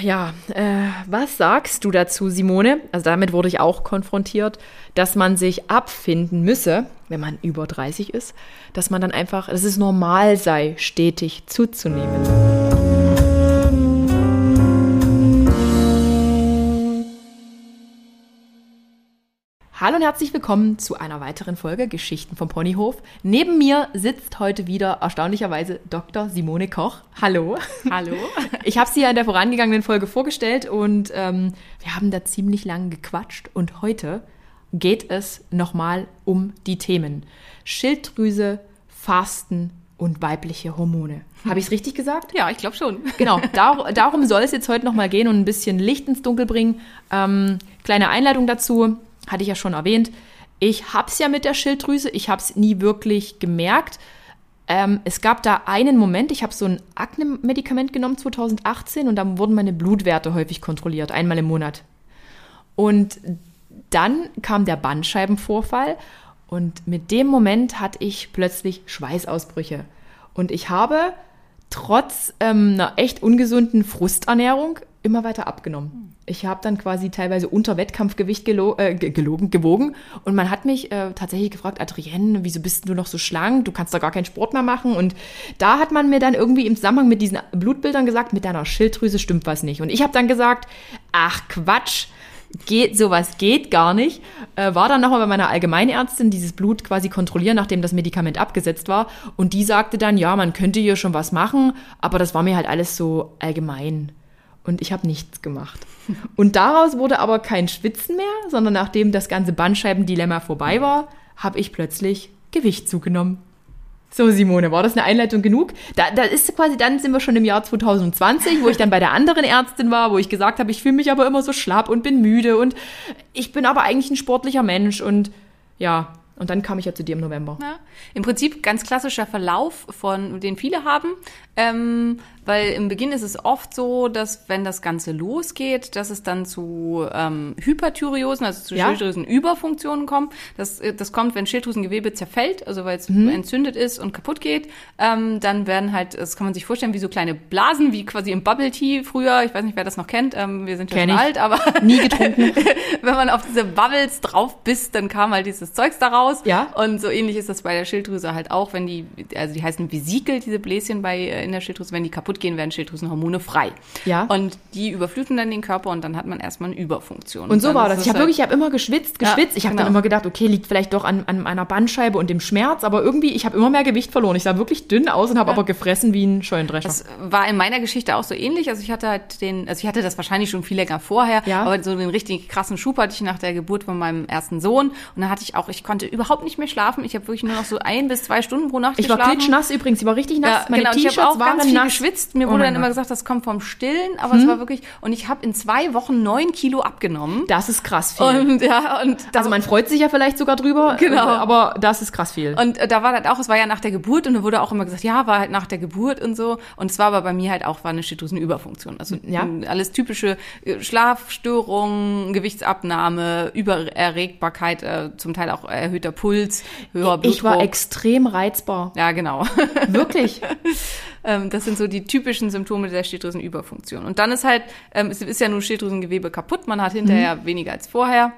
Ja, äh, was sagst du dazu, Simone? Also damit wurde ich auch konfrontiert, dass man sich abfinden müsse, wenn man über 30 ist, dass man dann einfach, dass es normal sei, stetig zuzunehmen. Hallo und herzlich willkommen zu einer weiteren Folge Geschichten vom Ponyhof. Neben mir sitzt heute wieder erstaunlicherweise Dr. Simone Koch. Hallo. Hallo. Ich habe sie ja in der vorangegangenen Folge vorgestellt und ähm, wir haben da ziemlich lang gequatscht und heute geht es nochmal um die Themen Schilddrüse, Fasten und weibliche Hormone. Habe ich es richtig gesagt? Ja, ich glaube schon. Genau, dar darum soll es jetzt heute nochmal gehen und ein bisschen Licht ins Dunkel bringen. Ähm, kleine Einleitung dazu hatte ich ja schon erwähnt. Ich habe es ja mit der Schilddrüse, ich habe es nie wirklich gemerkt. Ähm, es gab da einen Moment, ich habe so ein Akne-Medikament genommen 2018 und dann wurden meine Blutwerte häufig kontrolliert, einmal im Monat. Und dann kam der Bandscheibenvorfall und mit dem Moment hatte ich plötzlich Schweißausbrüche. Und ich habe trotz ähm, einer echt ungesunden Frusternährung immer weiter abgenommen. Ich habe dann quasi teilweise unter Wettkampfgewicht gelo äh, gelogen, gewogen und man hat mich äh, tatsächlich gefragt, Adrienne, wieso bist du noch so schlank? Du kannst doch gar keinen Sport mehr machen. Und da hat man mir dann irgendwie im Zusammenhang mit diesen Blutbildern gesagt, mit deiner Schilddrüse stimmt was nicht. Und ich habe dann gesagt, ach Quatsch, geht, sowas geht gar nicht. Äh, war dann nochmal bei meiner Allgemeinärztin dieses Blut quasi kontrollieren, nachdem das Medikament abgesetzt war. Und die sagte dann, ja, man könnte hier schon was machen, aber das war mir halt alles so allgemein und ich habe nichts gemacht. Und daraus wurde aber kein Schwitzen mehr, sondern nachdem das ganze Bandscheibendilemma vorbei war, habe ich plötzlich Gewicht zugenommen. So, Simone, war das eine Einleitung genug? Da, da ist quasi, dann sind wir schon im Jahr 2020, wo ich dann bei der anderen Ärztin war, wo ich gesagt habe, ich fühle mich aber immer so schlapp und bin müde und ich bin aber eigentlich ein sportlicher Mensch und ja, und dann kam ich ja zu dir im November. Ja, Im Prinzip ganz klassischer Verlauf, von den viele haben. Ähm, weil im Beginn ist es oft so, dass wenn das Ganze losgeht, dass es dann zu ähm, Hyperthyreosen, also zu ja. Schilddrüsenüberfunktionen kommt. Das, äh, das kommt, wenn Schilddrüsengewebe zerfällt, also weil es mhm. entzündet ist und kaputt geht. Ähm, dann werden halt, das kann man sich vorstellen, wie so kleine Blasen, wie quasi im Bubble Tea früher. Ich weiß nicht, wer das noch kennt. Ähm, wir sind ja schon alt, aber nie getrunken. wenn man auf diese Bubbles drauf bisst, dann kam halt dieses Zeugs daraus. Ja. Und so ähnlich ist das bei der Schilddrüse halt auch, wenn die, also die heißen Vesikel, diese Bläschen bei äh, in der Schilddrüse, wenn die kaputt gehen, werden Schilddrüsenhormone frei. Ja. Und die überfluten dann den Körper und dann hat man erstmal eine Überfunktion. Und so war das. Ich habe halt wirklich, ich habe immer geschwitzt, geschwitzt. Ja, ich habe genau. dann immer gedacht, okay, liegt vielleicht doch an, an meiner Bandscheibe und dem Schmerz, aber irgendwie, ich habe immer mehr Gewicht verloren. Ich sah wirklich dünn aus und habe ja. aber gefressen wie ein Scheunendrescher. Das war in meiner Geschichte auch so ähnlich. Also ich hatte halt den, also ich hatte das wahrscheinlich schon viel länger vorher, ja. aber so den richtig krassen Schub hatte ich nach der Geburt von meinem ersten Sohn. Und dann hatte ich auch, ich konnte überhaupt nicht mehr schlafen. Ich habe wirklich nur noch so ein bis zwei Stunden pro Nacht ich geschlafen. Ich war klitschnass übrigens, ich war richtig nass. Ja, Meine genau, T-Shirts waren ganz viel nass. geschwitzt. Mir oh wurde dann immer gesagt, das kommt vom Stillen, aber hm. es war wirklich, und ich habe in zwei Wochen neun Kilo abgenommen. Das ist krass viel. Und, ja, und also man freut sich ja vielleicht sogar drüber, genau. aber das ist krass viel. Und äh, da war halt auch, es war ja nach der Geburt und da wurde auch immer gesagt, ja, war halt nach der Geburt und so. Und es war aber bei mir halt auch, war eine Schilddrüsenüberfunktion. Also ja. alles typische äh, Schlafstörungen, Gewichtsabnahme, Übererregbarkeit, äh, zum Teil auch erhöhter Puls, höherer Blutdruck. Ich war extrem reizbar. Ja, genau. Wirklich. Ähm, das sind so die typischen Symptome der Schilddrüsenüberfunktion. Und dann ist halt, ähm, es ist ja nur Schilddrüsengewebe kaputt, man hat hinterher mhm. weniger als vorher.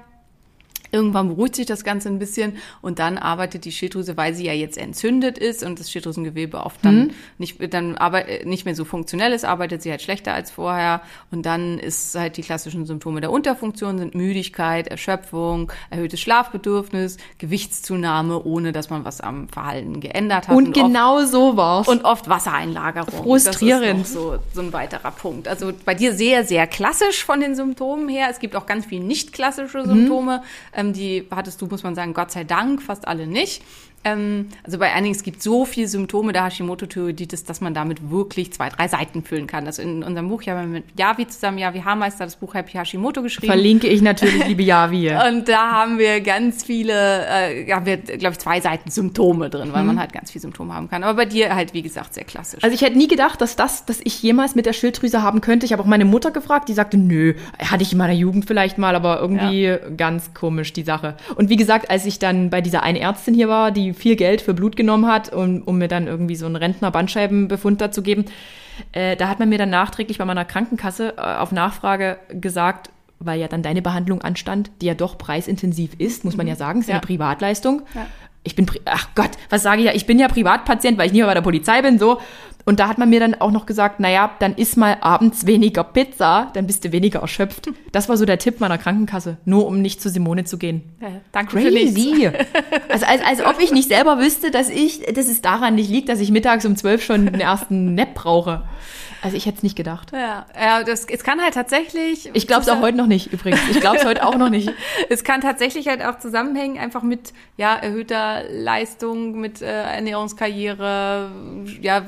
Irgendwann beruhigt sich das Ganze ein bisschen und dann arbeitet die Schilddrüse, weil sie ja jetzt entzündet ist und das Schilddrüsengewebe oft dann mhm. nicht, dann arbeit, äh, nicht mehr so funktionell ist, arbeitet sie halt schlechter als vorher und dann ist halt die klassischen Symptome der Unterfunktion sind Müdigkeit, Erschöpfung, erhöhtes Schlafbedürfnis, Gewichtszunahme, ohne dass man was am Verhalten geändert hat. Und, und genau oft, so war's. Und oft Wassereinlagerung. Frustrierend. Das ist so, so ein weiterer Punkt. Also bei dir sehr, sehr klassisch von den Symptomen her. Es gibt auch ganz viel nicht klassische Symptome. Mhm ähm, die hattest du, muss man sagen, Gott sei Dank, fast alle nicht. Ähm, also bei einigen, es gibt so viele Symptome der Hashimoto-Thyreoiditis, dass man damit wirklich zwei, drei Seiten füllen kann. Also in unserem Buch, ja, mit Yavi zusammen, Yavi Haarmeister, das Buch Happy Hashimoto geschrieben. Verlinke ich natürlich, liebe Yavi. Und da haben wir ganz viele, äh, haben wir, glaube ich, zwei Seiten Symptome drin, weil mhm. man halt ganz viele Symptome haben kann. Aber bei dir halt, wie gesagt, sehr klassisch. Also ich hätte nie gedacht, dass das, dass ich jemals mit der Schilddrüse haben könnte. Ich habe auch meine Mutter gefragt, die sagte, nö, hatte ich in meiner Jugend vielleicht mal, aber irgendwie ja. ganz komisch die Sache. Und wie gesagt, als ich dann bei dieser einen Ärztin hier war, die viel Geld für Blut genommen hat, um, um mir dann irgendwie so einen Rentner-Bandscheibenbefund dazu geben. Äh, da hat man mir dann nachträglich bei meiner Krankenkasse äh, auf Nachfrage gesagt, weil ja dann deine Behandlung anstand, die ja doch preisintensiv ist, muss man ja sagen, ist ja, eine Privatleistung. Ja. Ich bin, ach Gott, was sage ich ja? Ich bin ja Privatpatient, weil ich nie mehr bei der Polizei bin, so. Und da hat man mir dann auch noch gesagt, naja, dann isst mal abends weniger Pizza, dann bist du weniger erschöpft. Das war so der Tipp meiner Krankenkasse, nur um nicht zu Simone zu gehen. Äh, danke für nichts. Crazy. Also als, als ob ich nicht selber wüsste, dass ich, dass es daran nicht liegt, dass ich mittags um zwölf schon den ersten Nap brauche. Also ich hätte es nicht gedacht. Ja, ja das, es kann halt tatsächlich. Ich glaube es auch heute noch nicht übrigens. Ich glaube es heute auch noch nicht. Es kann tatsächlich halt auch zusammenhängen, einfach mit ja, erhöhter Leistung, mit äh, Ernährungskarriere, ja,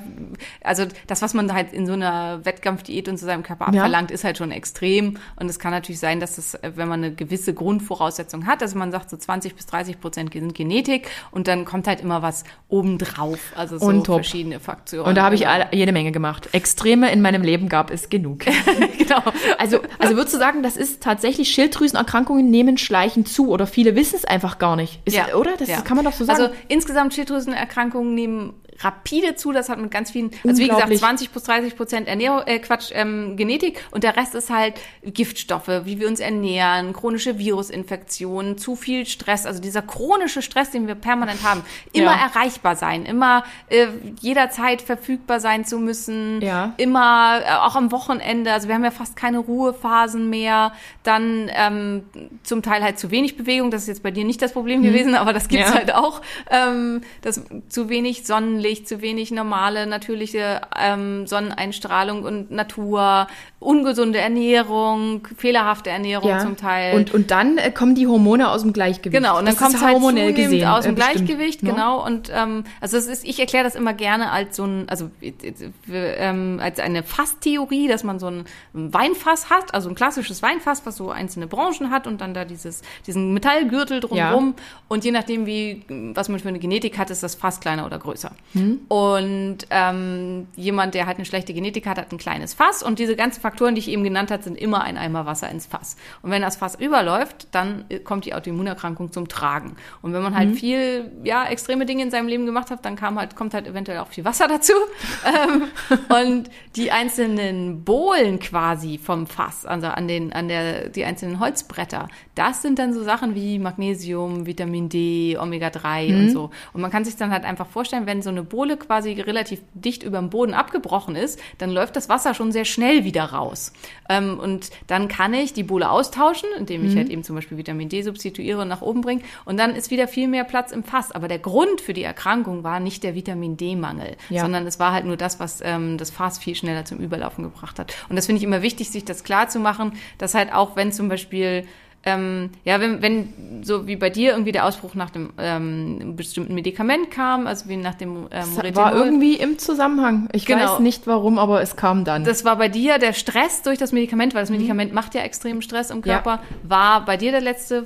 also das, was man halt in so einer Wettkampfdiät und zu seinem Körper Ja. abverlangt, ist halt schon extrem. Und es kann natürlich sein, dass es, äh, wenn man eine gewisse Grundvoraussetzung hat, also man sagt so 20 bis 30 Prozent sind Genetik und dann kommt halt immer was obendrauf, also so verschiedene Faktoren. Und da habe ich Genau. jede Menge gemacht. Extreme in meinem Leben gab es genug. genau. Also, also würdest du sagen, das ist tatsächlich Schilddrüsenerkrankungen nehmen schleichend zu oder viele wissen es einfach gar nicht. Ist, Ja. Oder? Das Ja. kann man doch so sagen. Also insgesamt Schilddrüsenerkrankungen nehmen rapide zu. Das hat mit ganz vielen, also wie gesagt, Unglaublich. 20 bis 30 Prozent Ernährung, äh, Quatsch, ähm, Genetik und der Rest ist halt Giftstoffe, wie wir uns ernähren, chronische Virusinfektionen, zu viel Stress, also dieser chronische Stress, den wir permanent haben, immer Ja. erreichbar sein, immer äh, jederzeit verfügbar sein zu müssen, Ja. immer äh, auch am Wochenende, also wir haben ja fast keine Ruhephasen mehr, dann ähm, zum Teil halt zu wenig Bewegung, das ist jetzt bei dir nicht das Problem gewesen, aber das gibt's Ja. halt auch, ähm, das zu wenig Sonnenlicht, zu wenig normale, natürliche ähm, Sonneneinstrahlung und Natur, ungesunde Ernährung, fehlerhafte Ernährung zum Teil. Und, und dann äh, kommen die Hormone aus dem Gleichgewicht. Genau, und dann kommt es halt hormonell gesehen, aus dem äh, bestimmt, Gleichgewicht, ne? genau. Und ähm, also es ist, ich erkläre das immer gerne als so ein, also äh, äh, ähm, als eine Fasstheorie, dass man so ein Weinfass hat, also ein klassisches Weinfass, was so einzelne Branchen hat und dann da dieses, diesen Metallgürtel drumherum. Und je nachdem, wie was man für eine Genetik hat, ist das Fass kleiner oder größer. Hm. Und ähm, jemand, der halt eine schlechte Genetik hat, hat ein kleines Fass. Und diese ganzen Faktoren, die ich eben genannt habe, sind immer ein Eimer Wasser ins Fass. Und wenn das Fass überläuft, dann äh, kommt die Autoimmunerkrankung zum Tragen. Und wenn man halt viel, ja, extreme Dinge in seinem Leben gemacht hat, dann kam halt, kommt halt eventuell auch viel Wasser dazu. ähm, und die einzelnen Bohlen quasi vom Fass, also an den, an der, die einzelnen Holzbretter, das sind dann so Sachen wie Magnesium, Vitamin D, Omega-3 Mhm. und so. Und man kann sich dann halt einfach vorstellen, wenn so eine Bohle quasi relativ dicht über dem Boden abgebrochen ist, dann läuft das Wasser schon sehr schnell wieder raus. Ähm, und dann kann ich die Bohle austauschen, indem Mhm. ich halt eben zum Beispiel Vitamin D substituiere und nach oben bringe. Und dann ist wieder viel mehr Platz im Fass. Aber der Grund für die Erkrankung war nicht der Vitamin D-Mangel, Ja. sondern es war halt nur das, was ähm, das Fass viel schneller zum Überlaufen gebracht hat. Und das finde ich immer wichtig, sich das klar zu machen, dass halt auch wenn zum Beispiel ähm, ja, wenn, wenn so wie bei dir irgendwie der Ausbruch nach dem ähm, bestimmten Medikament kam, also wie nach dem ähm, Das war Retinol. irgendwie im Zusammenhang. Ich Genau. weiß nicht warum, aber es kam dann. Das war bei dir der Stress durch das Medikament, weil das Medikament macht ja extremen Stress im Mhm. Ja. Körper. War bei dir der letzte,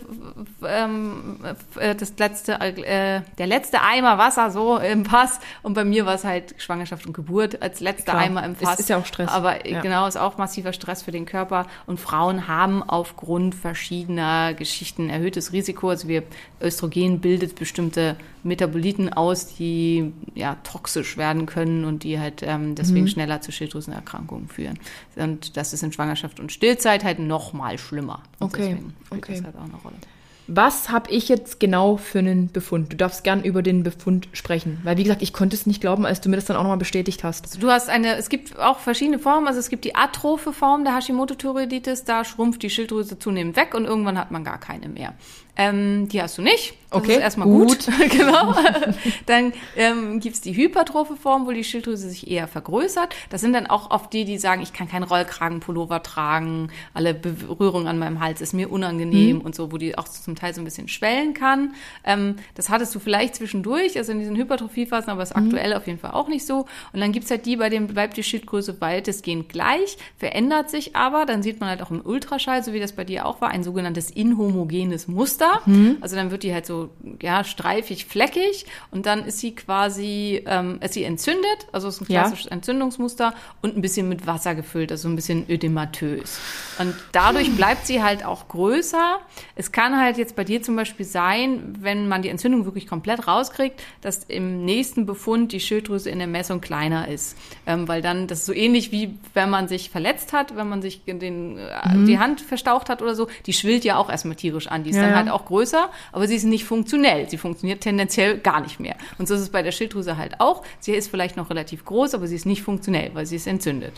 ähm, äh, das letzte, äh, der letzte Eimer Wasser so im Fass und bei mir war es halt Schwangerschaft und Geburt als letzter Klar. Eimer im Es Fass. ist ja auch Stress. Aber Ja. genau ist auch massiver Stress für den Körper und Frauen haben aufgrund verschiedener Geschichten erhöhtes Risiko. Also wir Östrogen bildet bestimmte Metaboliten aus, die ja toxisch werden können und die halt ähm, deswegen Mhm. schneller zu Schilddrüsenerkrankungen führen. Und das ist in Schwangerschaft und Stillzeit halt noch mal schlimmer. Und Okay, deswegen spielt okay. Das halt auch eine Rolle. Was habe ich jetzt genau für einen Befund? Du darfst gern über den Befund sprechen. Weil, wie gesagt, ich konnte es nicht glauben, als du mir das dann auch nochmal bestätigt hast. Also du hast eine, es gibt auch verschiedene Formen. Also es gibt die atrophe Form der Hashimoto-Thyreoiditis, da schrumpft die Schilddrüse zunehmend weg und irgendwann hat man gar keine mehr. Ähm, die hast du nicht. Das Okay, ist erstmal gut. genau. dann ähm, gibt's die hypertrophe Form, wo die Schilddrüse sich eher vergrößert. Das sind dann auch oft die, die sagen, ich kann keinen Rollkragenpullover tragen, alle Berührung an meinem Hals ist mir unangenehm und so, wo die auch zum Teil so ein bisschen schwellen kann. Ähm, das hattest du vielleicht zwischendurch, also in diesen Hypertrophiephasen, aber ist aktuell auf jeden Fall auch nicht so. Und dann gibt's halt die, bei denen bleibt die Schildgröße weitestgehend gleich, verändert sich aber, dann sieht man halt auch im Ultraschall, so wie das bei dir auch war, ein sogenanntes inhomogenes Muster. Also dann wird die halt so, ja, streifig, fleckig und dann ist sie quasi, ähm, ist sie entzündet, also ist ein Ja. klassisches Entzündungsmuster und ein bisschen mit Wasser gefüllt, also ein bisschen ödematös. Und dadurch bleibt sie halt auch größer. Es kann halt jetzt bei dir zum Beispiel sein, wenn man die Entzündung wirklich komplett rauskriegt, dass im nächsten Befund die Schilddrüse in der Messung kleiner ist. Ähm, weil dann, das ist so ähnlich wie wenn man sich verletzt hat, wenn man sich den, äh, Mhm. die Hand verstaucht hat oder so, die schwillt ja auch erstmal tierisch an. Die ist Ja, dann ja. halt auch größer, aber sie ist nicht funktionell. Sie funktioniert tendenziell gar nicht mehr. Und so ist es bei der Schilddrüse halt auch. Sie ist vielleicht noch relativ groß, aber sie ist nicht funktionell, weil sie ist entzündet.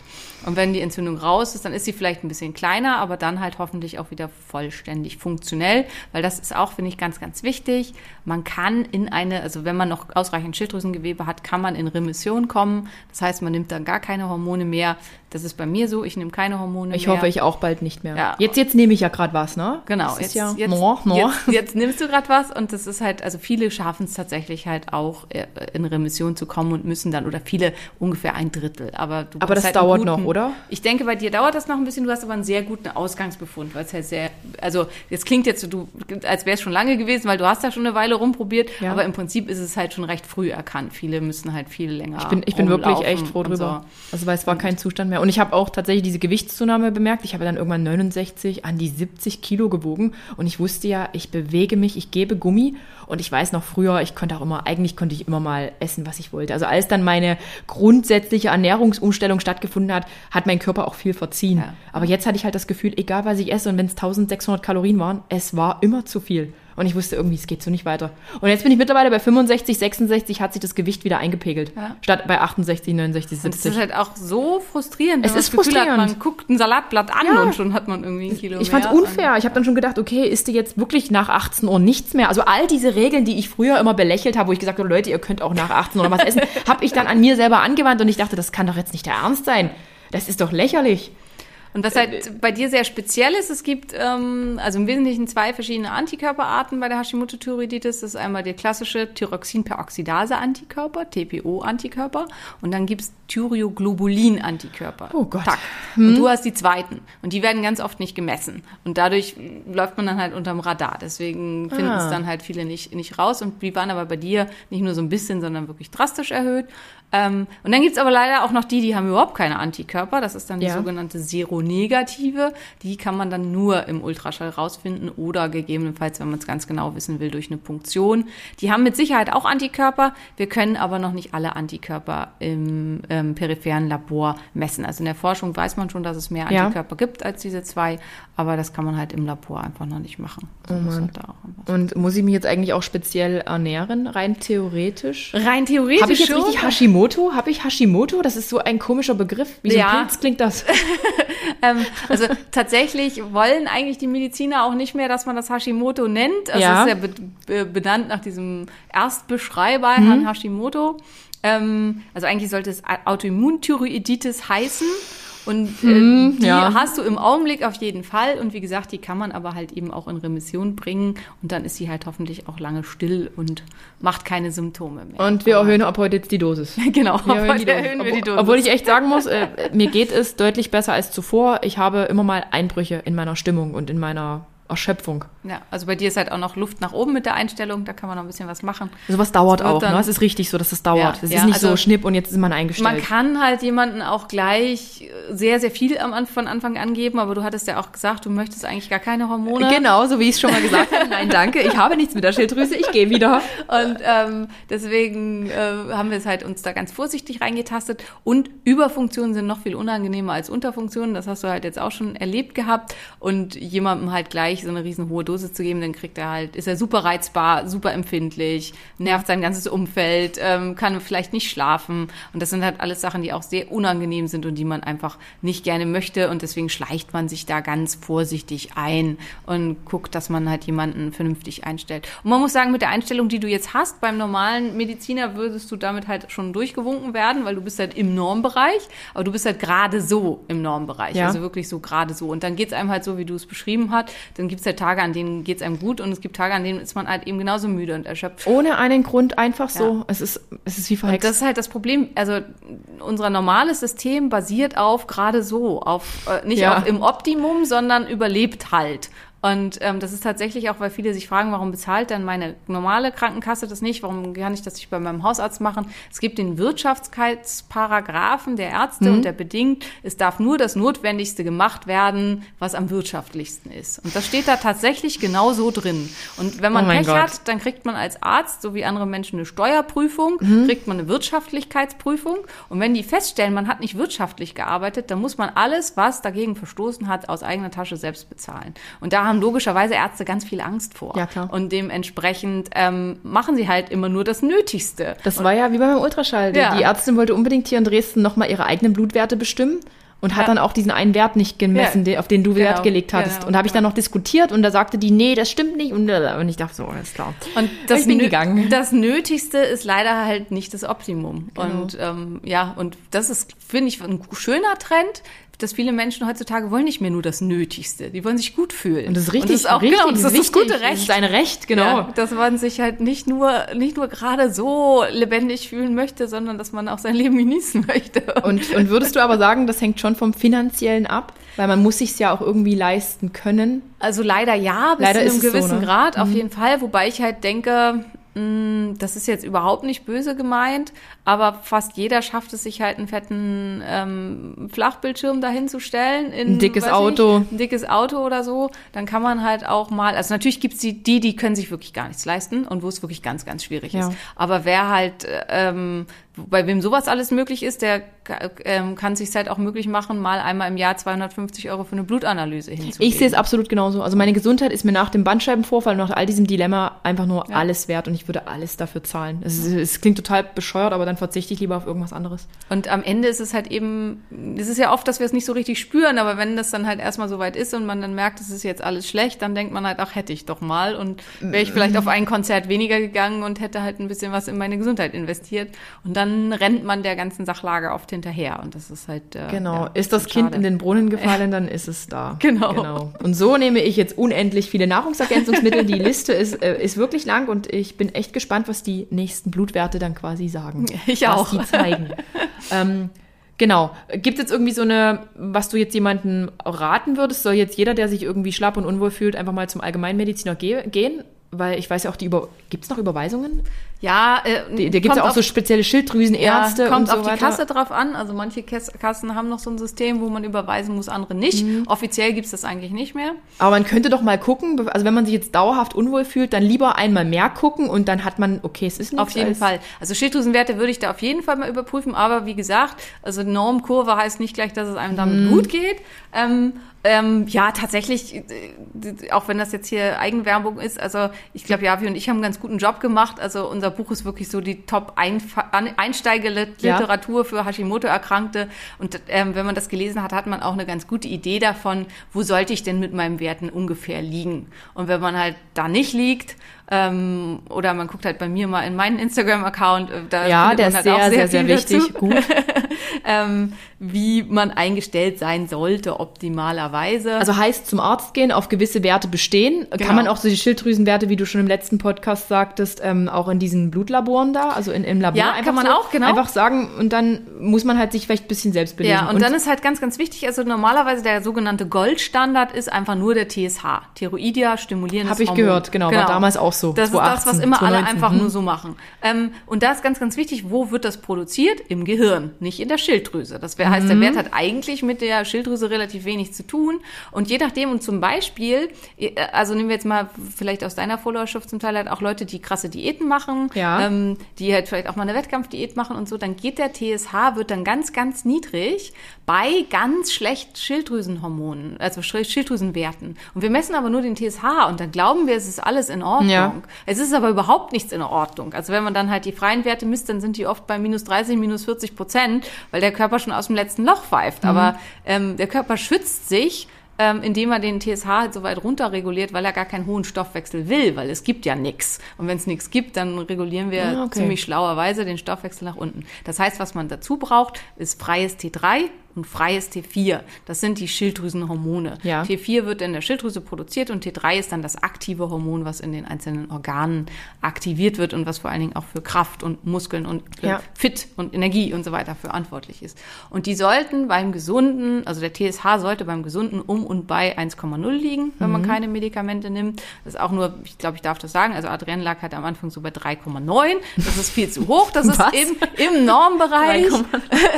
Und wenn die Entzündung raus ist, dann ist sie vielleicht ein bisschen kleiner, aber dann halt hoffentlich auch wieder vollständig funktionell, weil das ist auch, finde ich, ganz, ganz wichtig. Man kann in eine, also wenn man noch ausreichend Schilddrüsengewebe hat, kann man in Remission kommen. Das heißt, man nimmt dann gar keine Hormone mehr. Das ist bei mir so. Ich nehme keine Hormone Ich mehr. hoffe, ich auch bald nicht mehr. Ja. Jetzt, jetzt nehme ich ja gerade was, ne? Genau, jetzt, ja jetzt, no, no. Jetzt, jetzt nimmst du gerade was und das ist halt, also viele schaffen es tatsächlich halt auch äh, in Remission zu kommen und müssen dann, oder viele ungefähr ein Drittel. Aber, du Aber das halt dauert guten, noch, oder? Ich denke, bei dir dauert das noch ein bisschen, du hast aber einen sehr guten Ausgangsbefund, weil es halt sehr, also jetzt klingt jetzt so, du, als wäre es schon lange gewesen, weil du hast ja schon eine Weile rumprobiert, Ja. aber im Prinzip ist es halt schon recht früh erkannt. Viele müssen halt viel länger Ich bin, ich bin wirklich echt froh und drüber. So. Also weil es war kein Zustand mehr. Und ich habe auch tatsächlich diese Gewichtszunahme bemerkt. Ich habe dann irgendwann 69 an die 70 Kilo gewogen. Und ich wusste ja, ich bewege mich, ich gebe Gummi. Und ich weiß noch früher, ich konnte auch immer, eigentlich konnte ich immer mal essen, was ich wollte. Also als dann meine grundsätzliche Ernährungsumstellung stattgefunden hat, hat mein Körper auch viel verziehen. Ja. Aber jetzt hatte ich halt das Gefühl, egal was ich esse und wenn es 1600 Kalorien waren, es war immer zu viel. Und ich wusste irgendwie, es geht so nicht weiter. Und jetzt bin ich mittlerweile bei 65, 66 hat sich das Gewicht wieder eingepegelt. Ja. Statt bei 68, 69, Und es 70. ist halt auch so frustrierend, Es ist das Gefühl hat, frustrierend. man guckt ein Salatblatt an Ja. und schon hat man irgendwie ein Kilo ich mehr. fand's unfair. Ich habe dann schon gedacht, okay, isst du jetzt wirklich nach 18 Uhr nichts mehr? Also all diese Regeln, die ich früher immer belächelt habe, wo ich gesagt habe, Leute, ihr könnt auch nach 18 Uhr noch was essen, habe ich dann an mir selber angewandt und ich dachte, das kann doch jetzt nicht der Ernst sein. Das ist doch lächerlich. Und was Äh, halt bei dir sehr speziell ist, es gibt ähm, also im Wesentlichen zwei verschiedene Antikörperarten bei der Hashimoto-Thyreoiditis. Das ist einmal der klassische Thyroxinperoxidase-Antikörper, TPO-Antikörper, und dann gibt's Thyroglobulin-Antikörper. Oh Gott. TAC. Und du hast die zweiten. Und die werden ganz oft nicht gemessen. Und dadurch läuft man dann halt unterm Radar. Deswegen finden Ah. es dann halt viele nicht, nicht raus. Und die waren aber bei dir nicht nur so ein bisschen, sondern wirklich drastisch erhöht. Ähm, und dann gibt's aber leider auch noch die, die haben überhaupt keine Antikörper. Das ist dann die Ja. sogenannte Seronegative. Die kann man dann nur im Ultraschall rausfinden oder gegebenenfalls, wenn man es ganz genau wissen will, durch eine Punktion. Die haben mit Sicherheit auch Antikörper. Wir können aber noch nicht alle Antikörper im ähm, peripheren Labor messen. Also in der Forschung weiß man schon, dass es mehr Ja. Antikörper gibt als diese zwei, aber das kann man halt im Labor einfach noch nicht machen. Oh muss Mann. halt Und muss ich mich jetzt eigentlich auch speziell ernähren, rein theoretisch? Rein theoretisch Habe ich jetzt schon. richtig Hashimoto? Habe ich Hashimoto? Das ist so ein komischer Begriff. Wie so ein Ja. Pilz klingt das. Ähm, also tatsächlich wollen eigentlich die Mediziner auch nicht mehr, dass man das Hashimoto nennt. Also Ja. es ist ja be be benannt nach diesem Erstbeschreiber Mhm. Herrn Hashimoto. Ähm, also eigentlich sollte es Autoimmunthyroiditis heißen. Und äh, Hm, die ja. hast du im Augenblick auf jeden Fall. Und wie gesagt, die kann man aber halt eben auch in Remission bringen. Und dann ist sie halt hoffentlich auch lange still und macht keine Symptome mehr. Und wir erhöhen ab heute jetzt die Dosis. genau, Wir erhöhen die Dosis. erhöhen wir die Obwohl- Dosis. Obwohl ich echt sagen muss, äh, mir geht es deutlich besser als zuvor. Ich habe immer mal Einbrüche in meiner Stimmung und in meiner Erschöpfung. Ja, also bei dir ist halt auch noch Luft nach oben mit der Einstellung. Da kann man noch ein bisschen was machen. Sowas dauert Es wird auch. dann- Ne? Es ist richtig so, dass es dauert. Ja, es ja, ist nicht also so schnipp und jetzt ist man eingestellt. Man kann halt jemanden auch gleich sehr, sehr viel am von Anfang an geben, aber du hattest ja auch gesagt, du möchtest eigentlich gar keine Hormone. Genau, so wie ich es schon mal gesagt habe. Nein, danke. Ich habe nichts mit der Schilddrüse. Ich gehe wieder. Und ähm, deswegen äh, haben wir es halt uns da ganz vorsichtig reingetastet. Und Überfunktionen sind noch viel unangenehmer als Unterfunktionen. Das hast du halt jetzt auch schon erlebt gehabt. Und jemandem halt gleich so eine riesen hohe Dosis zu geben, dann kriegt er halt, ist er super reizbar, super empfindlich, nervt sein ganzes Umfeld, ähm, kann vielleicht nicht schlafen. Und das sind halt alles Sachen, die auch sehr unangenehm sind und die man einfach nicht gerne möchte. Und deswegen schleicht man sich da ganz vorsichtig ein und guckt, dass man halt jemanden vernünftig einstellt. Und man muss sagen, mit der Einstellung, die du jetzt hast, beim normalen Mediziner würdest du damit halt schon durchgewunken werden, weil du bist halt im Normbereich, aber du bist halt gerade so im Normbereich. Ja. Also wirklich so gerade so. Und dann geht's einem halt so, wie du es beschrieben hast. Dann gibt's halt Tage, an denen geht's einem gut und es gibt Tage, an denen ist man halt eben genauso müde und erschöpft. Ohne einen Grund einfach so. Ja. Es ist, es ist wie Und verhext. das ist halt das Problem. Also unser normales System basiert auf gerade so, auf äh, nicht Ja. auf im Optimum, sondern überlebt halt. Und ähm, das ist tatsächlich auch, weil viele sich fragen, warum bezahlt dann meine normale Krankenkasse das nicht? Warum kann ich das nicht bei meinem Hausarzt machen? Es gibt den Wirtschaftlichkeitsparagraphen der Ärzte Mhm. und der bedingt, es darf nur das Notwendigste gemacht werden, was am wirtschaftlichsten ist. Und das steht da tatsächlich genau so drin. Und wenn man Oh Pech Gott. hat, dann kriegt man als Arzt, so wie andere Menschen, eine Steuerprüfung, Mhm. kriegt man eine Wirtschaftlichkeitsprüfung. Und wenn die feststellen, man hat nicht wirtschaftlich gearbeitet, dann muss man alles, was dagegen verstoßen hat, aus eigener Tasche selbst bezahlen. Und da haben logischerweise Ärzte ganz viel Angst vor. Ja, klar. Und dementsprechend ähm, machen sie halt immer nur das Nötigste. Das war ja wie beim Ultraschall. Die- Ja. Die Ärztin wollte unbedingt hier in Dresden nochmal ihre eigenen Blutwerte bestimmen und hat Ja. dann auch diesen einen Wert nicht gemessen, Ja. auf den du Wert Genau. gelegt hattest. Genau. Und da habe ich dann noch diskutiert und da sagte die, nee, das stimmt nicht. Und, und ich dachte so, alles klar. Und ich bin gegangen. das Nötigste ist leider halt nicht das Optimum. Genau. Und ähm, ja, und das ist, finde ich, ein schöner Trend, dass viele Menschen heutzutage wollen nicht mehr nur das Nötigste. Die wollen sich gut fühlen. Und das ist richtig, das ist auch richtig, genau, das ist das wichtig. gute Das Recht. ist ein Recht, genau. Ja, dass man sich halt nicht nur, nicht nur gerade so lebendig fühlen möchte, sondern dass man auch sein Leben genießen möchte. Und, und würdest du aber sagen, das hängt schon vom Finanziellen ab? Weil man muss sich ja auch irgendwie leisten können. Also leider ja, bis Leider zu ist einem es so, gewissen ne? Grad, auf jeden Fall. Wobei ich halt denke, das ist jetzt überhaupt nicht böse gemeint, aber fast jeder schafft es sich halt einen fetten ähm, Flachbildschirm dahinzustellen. In, Ein dickes Auto. Ich, ein dickes Auto oder so. Dann kann man halt auch mal, also natürlich gibt's die, die, die können sich wirklich gar nichts leisten und wo es wirklich ganz, ganz schwierig Ja. ist. Aber wer halt, ähm, bei wem sowas alles möglich ist, der ähm, kann sich halt auch möglich machen, mal einmal im Jahr 250 Euro für eine Blutanalyse hinzulegen. Ich sehe es absolut genauso. Also meine Gesundheit ist mir nach dem Bandscheibenvorfall und nach all diesem Dilemma einfach nur alles wert und ich würde alles dafür zahlen. Es, es klingt total bescheuert, aber dann verzichte ich lieber auf irgendwas anderes. Und am Ende ist es halt eben, es ist ja oft, dass wir es nicht so richtig spüren, aber wenn das dann halt erstmal so weit ist und man dann merkt, es ist jetzt alles schlecht, dann denkt man halt, ach, hätte ich doch mal und wäre ich vielleicht auf ein Konzert weniger gegangen und hätte halt ein bisschen was in meine Gesundheit investiert. Und dann rennt man der ganzen Sachlage oft hinterher und das ist halt. Äh, Genau. ja, ist das schade. Kind in den Brunnen gefallen, dann ist es da. Genau. Und so nehme ich jetzt unendlich viele Nahrungsergänzungsmittel. Die Liste ist, äh, ist wirklich lang und ich bin echt gespannt, was die nächsten Blutwerte dann quasi sagen. Ich was auch. die zeigen. ähm, genau. Gibt es jetzt irgendwie so eine, was du jetzt jemandem raten würdest? Soll jetzt jeder, der sich irgendwie schlapp und unwohl fühlt, einfach mal zum Allgemeinmediziner ge gehen? Weil ich weiß ja auch, die über gibt es noch Überweisungen? Ja, äh, da gibt es ja auch auf- so spezielle Schilddrüsenärzte ja, kommt und so auf die weiter. Kasse drauf an. Also manche Kass- Kassen haben noch so ein System, wo man überweisen muss, andere nicht. Mhm. Offiziell gibt's das eigentlich nicht mehr. Aber man könnte doch mal gucken, also wenn man sich jetzt dauerhaft unwohl fühlt, dann lieber einmal mehr gucken und dann hat man, okay, es ist nichts. Auf jeden als- Fall. Also Schilddrüsenwerte würde ich da auf jeden Fall mal überprüfen, aber wie gesagt, also Normkurve heißt nicht gleich, dass es einem damit Mhm. gut geht. Ähm, ähm, ja, tatsächlich, äh, auch wenn das jetzt hier Eigenwerbung ist, also ich glaube, Javi und ich haben einen ganz guten Job gemacht. Also unser Buch ist wirklich so die Top-Einsteigerliteratur für Hashimoto-Erkrankte. Und ähm, wenn man das gelesen hat, hat man auch eine ganz gute Idee davon, wo sollte ich denn mit meinen Werten ungefähr liegen. Und wenn man halt da nicht liegt, ähm, oder man guckt halt bei mir mal in meinen Instagram-Account, äh, da Ja, der ist halt sehr, auch sehr, sehr viel wichtig. Gut. ähm, wie man eingestellt sein sollte, optimalerweise. Also heißt zum Arzt gehen, auf gewisse Werte bestehen. Genau. Kann man auch so die Schilddrüsenwerte, wie du schon im letzten Podcast sagtest, ähm, auch in diesen Blutlaboren da, also in, im Labor Ja, einfach kann man so, auch, genau. Einfach sagen und dann muss man halt sich vielleicht ein bisschen selbst belesen. ja, und, dann ist halt ganz, ganz wichtig, also normalerweise der sogenannte Goldstandard ist einfach nur der TSH, Thyroidia stimulierendes Habe ich Hormon. gehört, genau, war damals auch so, Das ist das, 2018, was immer alle 2019, einfach hm. nur so machen. Ähm, und da ist ganz, ganz wichtig, wo wird das produziert? Im Gehirn, nicht in der Schilddrüse. Das wär, heißt, Mhm. der Wert hat eigentlich mit der Schilddrüse relativ wenig zu tun. Und je nachdem, und zum Beispiel, äh, also nehmen wir jetzt mal vielleicht aus deiner Followerschaft zum Teil halt auch Leute, die krasse Diäten machen, Ja. ähm, die halt vielleicht auch mal eine Wettkampfdiät machen und so, dann geht der TSH, wird dann ganz, ganz niedrig bei ganz schlecht Schilddrüsenhormonen, also Schil- Schilddrüsenwerten. Und wir messen aber nur den TSH und dann glauben wir, es ist alles in Ordnung. Ja. Es ist aber überhaupt nichts in Ordnung. Also wenn man dann halt die freien Werte misst, dann sind die oft bei minus 30, minus 40 Prozent, weil der Körper schon aus dem letzten Loch pfeift. Aber ähm, der Körper schützt sich, ähm, indem er den TSH halt so weit runter reguliert, weil er gar keinen hohen Stoffwechsel will, weil es gibt ja nichts. Und wenn es nichts gibt, dann regulieren wir Ah, okay. ziemlich schlauerweise den Stoffwechsel nach unten. Das heißt, was man dazu braucht, ist freies T3 und freies T4. Das sind die Schilddrüsenhormone. Ja. T4 wird in der Schilddrüse produziert und T3 ist dann das aktive Hormon, was in den einzelnen Organen aktiviert wird und was vor allen Dingen auch für Kraft und Muskeln und äh, Ja. Fit und Energie und so weiter verantwortlich ist. Und die sollten beim gesunden, also der TSH sollte beim gesunden um und bei 1,0 liegen, wenn Mhm. man keine Medikamente nimmt. Das ist auch nur, ich glaube, ich darf das sagen, also Adrienne lag halt am Anfang so bei 3,9. Das ist viel zu hoch. Das ist Was? im, im Normbereich, 3,9.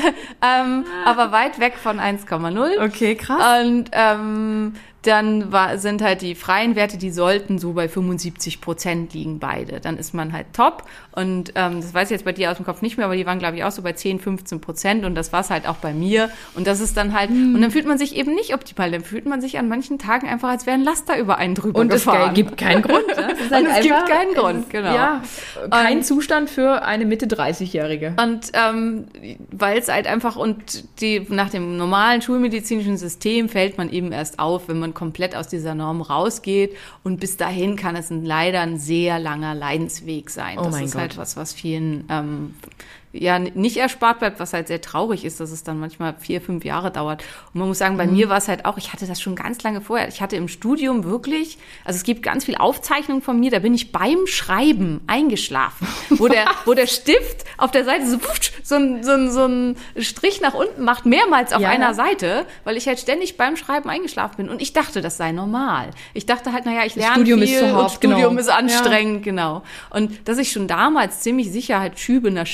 ähm, aber weit weg von 1,0. Okay, krass. Und ähm, dann war, sind halt die freien Werte, die sollten so bei 75 Prozent liegen, beide. Dann ist man halt top. Und ähm, das weiß ich jetzt bei dir aus dem Kopf nicht mehr, aber die waren, glaube ich, auch so bei 10, 15 Prozent. Und das war es halt auch bei mir. Und das ist dann halt, Hm. und dann fühlt man sich eben nicht optimal. Dann fühlt man sich an manchen Tagen einfach, als wäre ein Laster über einen drüber Und es gefahren. gibt keinen Grund. Ne? Es, ist Und es gibt einfach- keinen Grund, es genau. Ja, kein Und- Zustand für eine Mitte 30-Jährige. Und ähm, weil es halt einfach und die nach dem normalen schulmedizinischen System fällt man eben erst auf, wenn man komplett aus dieser Norm rausgeht. Und bis dahin kann es ein, leider ein sehr langer Leidensweg sein. Oh das ist halt Gott. was, was vielen ähm, ja nicht erspart bleibt, was halt sehr traurig ist, dass es dann manchmal vier, fünf Jahre dauert. Und man muss sagen, Mhm. bei mir war es halt auch, ich hatte das schon ganz lange vorher. Ich hatte im Studium wirklich, also es gibt ganz viel Aufzeichnungen von mir, da bin ich beim Schreiben eingeschlafen, wo der, wo der Stift auf der Seite so, so, ein, so, ein, so ein Strich nach unten macht, mehrmals auf Ja, einer ja. Seite, weil ich halt ständig beim Schreiben eingeschlafen bin. Und ich dachte, das sei normal. Ich dachte halt, naja, ich lerne Studium viel ist zu hart, und Studium genau. ist anstrengend, genau. Und dass ich schon damals ziemlich sicher halt Schübe einer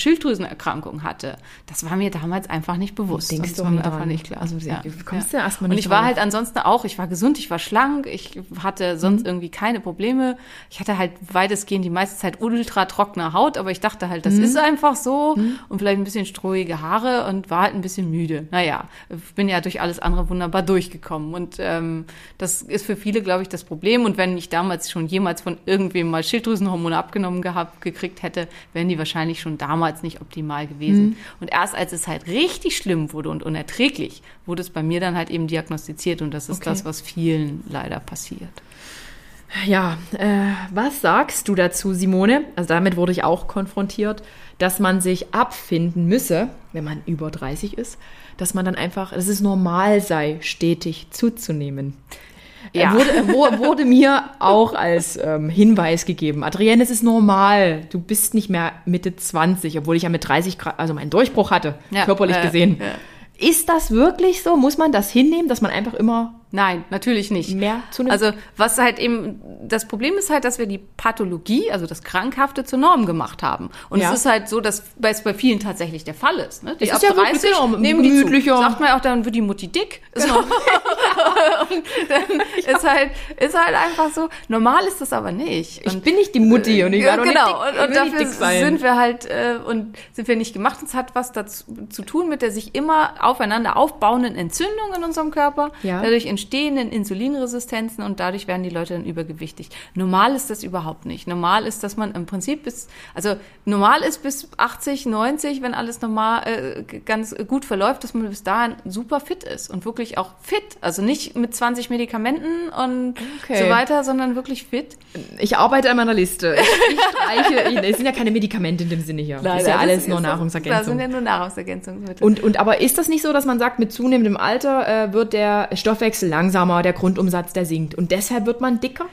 Schilddrüsenerkrankung hatte, das war mir damals einfach nicht bewusst. Denkst das du war mir einfach nicht klar. Also, ja. kommst du ja. erst mal Und nicht ich war drauf? halt ansonsten auch, ich war gesund, ich war schlank, ich hatte sonst Mhm. irgendwie keine Probleme. Ich hatte halt weitestgehend die meiste Zeit ultra trockene Haut, aber ich dachte halt, das Mhm. ist einfach so und vielleicht ein bisschen strohige Haare und war halt ein bisschen müde. Naja, bin ja durch alles andere wunderbar durchgekommen und ähm, das ist für viele, glaube ich, das Problem. Und wenn ich damals schon jemals von irgendwem mal Schilddrüsenhormone abgenommen gehabt, gekriegt hätte, wären die wahrscheinlich schon damals nicht optimal gewesen. Und erst als es halt richtig schlimm wurde und unerträglich, wurde es bei mir dann halt eben diagnostiziert und das ist Okay. das, was vielen leider passiert. Ja, äh, was sagst du dazu, Simone? Also damit wurde ich auch konfrontiert, dass man sich abfinden müsse, wenn man über 30 ist, dass man dann einfach, dass es normal sei, stetig zuzunehmen. Ja. Wurde, wo- wurde mir auch als ähm, Hinweis gegeben. Adrienne, es ist normal. Du bist nicht mehr Mitte 20, obwohl ich ja mit 30 Grad, also meinen Durchbruch hatte, Ja, körperlich äh, gesehen. ja. Ist das wirklich so? Muss man das hinnehmen, dass man einfach immer Nein, natürlich nicht. mehr zunimmt? Also was halt eben, das Problem ist halt, dass wir die Pathologie, also das Krankhafte zur Norm gemacht haben. Und Ja. es ist halt so, dass es bei vielen tatsächlich der Fall ist. Ne? Die Es ist ja wirklich, genau, nehmen die zu. Sagt man auch, dann wird die Mutti dick. Ist noch, und dann ist halt, ist halt einfach so. Normal ist das aber nicht. ich Und- bin nicht die Mutti und ich ja, werde genau. nicht dick, und, und ich dafür dick sein. sind wir halt äh, und sind wir nicht gemacht. Es hat was dazu zu tun mit der sich immer aufeinander aufbauenden Entzündung in unserem Körper, Ja. dadurch entstehenden Insulinresistenzen und dadurch werden die Leute dann übergewichtig. Normal ist das überhaupt nicht. Normal ist, dass man im Prinzip bis, also normal ist bis 80, 90, wenn alles normal äh, ganz gut verläuft, dass man bis dahin super fit ist und wirklich auch fit. Also nicht mit 20 Medikamenten und Okay. so weiter, sondern wirklich fit. Ich arbeite an meiner Liste. Ich, ich streiche, es sind ja keine Medikamente in dem Sinne hier. das ist ja alles nur Das sind Nahrungsergänzung. ja nur Nahrungsergänzungsmittel. Und, und aber ist das nicht so, dass man sagt, mit zunehmendem Alter äh, wird der Stoffwechsel langsamer, der Grundumsatz, der sinkt und deshalb wird man dicker?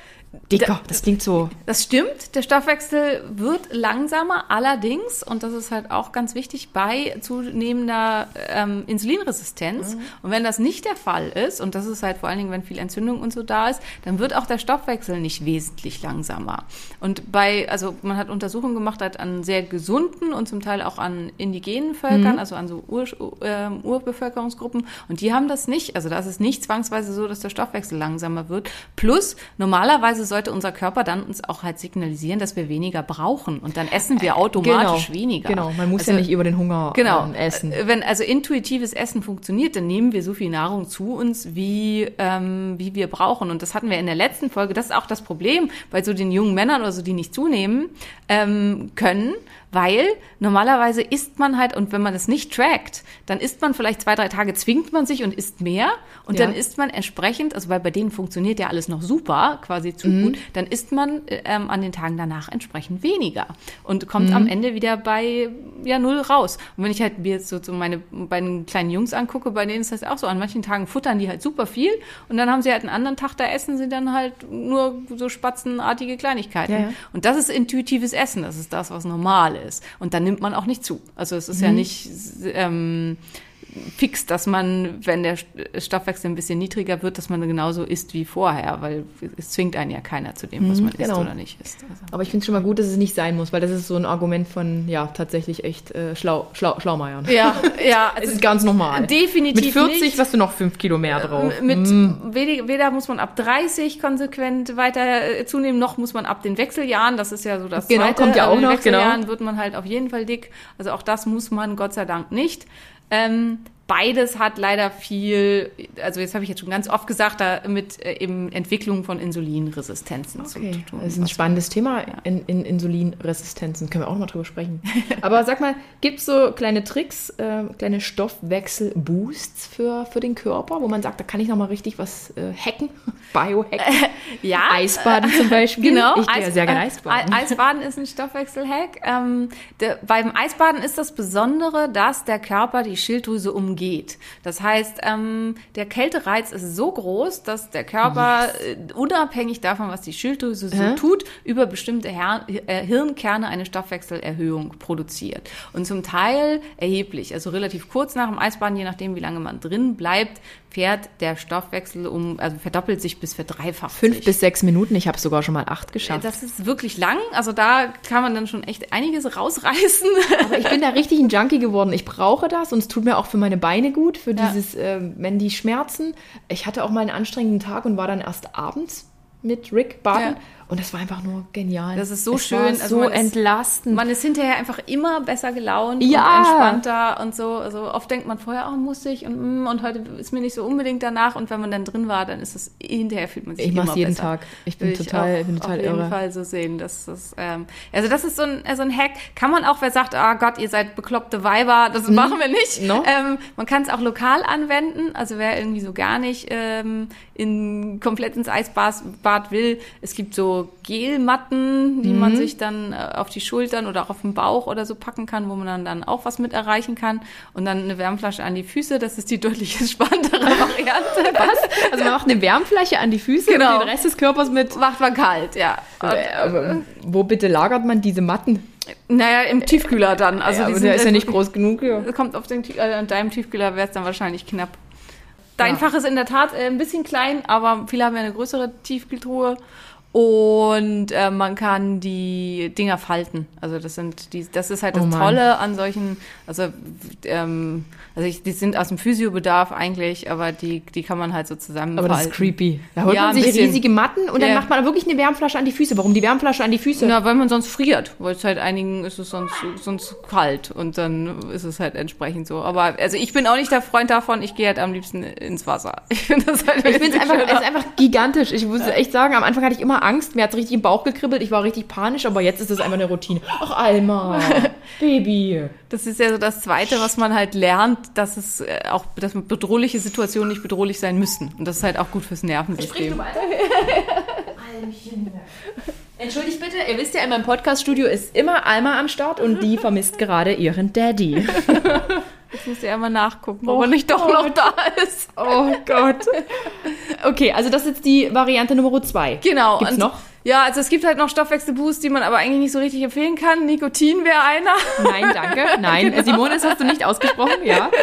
Dicker, das klingt so. Das stimmt, der Stoffwechsel wird langsamer, allerdings, und das ist halt auch ganz wichtig, bei zunehmender ähm, Insulinresistenz. Und wenn das nicht der Fall ist, und das ist halt vor allen Dingen, wenn viel Entzündung und so da ist, dann wird auch der Stoffwechsel nicht wesentlich langsamer. Und bei, also man hat Untersuchungen gemacht hat an sehr gesunden und zum Teil auch an indigenen Völkern, also an so Ur, ähm, Urbevölkerungsgruppen, und die haben das nicht. Also da ist es nicht zwangsweise so, dass der Stoffwechsel langsamer wird. Plus, normalerweise sollte unser Körper dann uns auch halt signalisieren, dass wir weniger brauchen. Und dann essen wir automatisch weniger. Genau, man muss also, ja nicht über den Hunger Genau. ähm, essen. Äh, Wenn also intuitives Essen funktioniert, dann nehmen wir so viel Nahrung zu uns, wie, ähm, wie wir brauchen. Und das hatten wir in der letzten Folge. Das ist auch das Problem bei so den jungen Männern oder so, die nicht zunehmen ähm, können, weil normalerweise isst man halt, und wenn man es nicht trackt, dann isst man vielleicht zwei, drei Tage, zwingt man sich und isst mehr und Ja. dann isst man entsprechend, also weil bei denen funktioniert ja alles noch super, quasi zu Mhm. gut, dann isst man ähm, an den Tagen danach entsprechend weniger und kommt Mhm. am Ende wieder bei ja null raus. Und wenn ich halt mir jetzt so, so meine beiden kleinen Jungs angucke, bei denen ist das auch so. An manchen Tagen futtern die halt super viel und dann haben sie halt einen anderen Tag, da essen sie dann halt nur so spatzenartige Kleinigkeiten. Ja, ja. Und das ist intuitives Essen, das ist das, was normal ist. Und dann nimmt man auch nicht zu. Also es ist Mhm. ja nicht ähm, fix, dass man, wenn der Stoffwechsel ein bisschen niedriger wird, dass man genauso isst wie vorher, weil es zwingt einen ja keiner zu dem, was man isst genau. oder nicht isst. Also. Aber ich finde es schon mal gut, dass es nicht sein muss, weil das ist so ein Argument von, ja, tatsächlich echt äh, schlau, schlau, Schlaumeiern. Ja, ja, Es ist ganz normal. definitiv Mit 40 nicht. hast du noch 5 Kilo mehr drauf. Mit weder, weder muss man ab 30 konsequent weiter äh, zunehmen, noch muss man ab den Wechseljahren, das ist ja so das Genau, Zweite, kommt ja ab auch den noch, Wechseljahren genau. wird man halt auf jeden Fall dick. Also auch das muss man Gott sei Dank nicht. Ähm, beides hat leider viel, also jetzt habe ich jetzt schon ganz oft gesagt, da mit äh, eben Entwicklung von Insulinresistenzen Okay, zu tun. das ist ein spannendes Thema, in, in Insulinresistenzen. Können wir auch noch mal drüber sprechen. Aber sag mal, gibt es so kleine Tricks, äh, kleine Stoffwechsel-Boosts für, für den Körper, wo man sagt, da kann ich noch mal richtig was äh, hacken? Biohacken? ja, Eisbaden zum Beispiel. Genau, Ich gehe ja sehr gerne äh, Eisbaden. Ei- Eisbaden ist ein Stoffwechselhack. Ähm, der, beim Eisbaden ist das Besondere, dass der Körper die Schilddrüse umgeht. Das heißt, ähm, der Kältereiz ist so groß, dass der Körper äh, unabhängig davon, was die Schilddrüse so tut, über bestimmte Her äh, Hirnkerne eine Stoffwechselerhöhung produziert. Und zum Teil erheblich, also relativ kurz nach dem Eisbaden, je nachdem, wie lange man drin bleibt, fährt der Stoffwechsel um, also verdoppelt sich bis verdreifacht Fünf bis sechs Minuten, ich habe sogar schon mal acht geschafft. Das ist wirklich lang. Also da kann man dann schon echt einiges rausreißen. Aber ich bin da richtig ein Junkie geworden. Ich brauche das und es tut mir auch für meine Beine gut, für Ja. dieses, äh, wenn die schmerzen. Ich hatte auch mal einen anstrengenden Tag und war dann erst abends mit Rick baden. Ja. Und das war einfach nur genial. Das ist so es schön. Also so entlastend. Man ist hinterher einfach immer besser gelaunt Ja. und entspannter und so. Also oft denkt man vorher, oh, muss ich und, mm, und heute ist mir nicht so unbedingt danach. Und wenn man dann drin war, dann ist es hinterher fühlt man sich Ich immer mach's jeden besser. Tag. Ich bin Will total- auch bin total auf jeden irre. Fall so sehen. Das ist, ähm, also das ist so ein, so ein Hack. Kann man auch, wer sagt, ah Gott, ihr seid bekloppte Weiber, das machen wir nicht. No. Ähm, man kann es auch lokal anwenden. Also wer irgendwie so gar nicht ähm, in komplett ins Eisbad Bad will, es gibt so Gelmatten, die Mhm. man sich dann äh, auf die Schultern oder auch auf den Bauch oder so packen kann, wo man dann, dann auch was mit erreichen kann. Und dann eine Wärmflasche an die Füße, das ist die deutlich entspanntere Variante. Was? Also man macht eine Wärmfläche an die Füße Genau. und den Rest des Körpers mit. Macht man kalt, ja. Und, Äh, aber wo bitte lagert man diese Matten? naja, im Tiefkühler dann. Also ja, die aber der ist ja nicht groß genug. Ja. kommt auf den, äh, an deinem Tiefkühler wäre es dann wahrscheinlich knapp. Dein Ja. Fach ist in der Tat äh, ein bisschen klein, aber viele haben ja eine größere Tiefkühltruhe. Und äh, man kann die Dinger falten. Also das sind die, das ist halt das Oh. Tolle an solchen, also ähm, also ich, die sind aus dem Physiobedarf eigentlich, aber die, die kann man halt so zusammenfalten. Aber das ist creepy. Da holt Ja, man sich riesige Matten und dann Ja. macht man wirklich eine Wärmflasche an die Füße. Warum die Wärmflasche an die Füße? Na, weil man sonst friert, weil es halt einigen ist es sonst, sonst kalt und dann ist es halt entsprechend so. Aber also ich bin auch nicht der Freund davon, ich gehe halt am liebsten ins Wasser. Ich finde das halt Ich finde es einfach, es ist einfach gigantisch. Ich muss echt sagen, am Anfang hatte ich immer Angst. Mir hat es richtig im Bauch gekribbelt. Ich war richtig panisch, aber jetzt ist es einfach eine Routine. Ach, Alma, Baby. Das ist ja so das Zweite, was man halt lernt, dass es äh, auch, dass bedrohliche Situationen nicht bedrohlich sein müssen. Und das ist halt auch gut fürs Nervensystem. Entschuldigt bitte, ihr wisst ja, in meinem Podcast-Studio ist immer Alma am Start und die vermisst gerade ihren Daddy. Jetzt muss ich einmal nachgucken, Oh ob er nicht doch noch da ist. Oh Gott. Okay, also das ist jetzt die Variante Nummer zwei. Genau. Gibt's und- noch? Ja, also es gibt halt noch Stoffwechselboosts, die man aber eigentlich nicht so richtig empfehlen kann. Nikotin wäre einer. Nein, danke. Nein, Simone, das hast du nicht ausgesprochen, ja.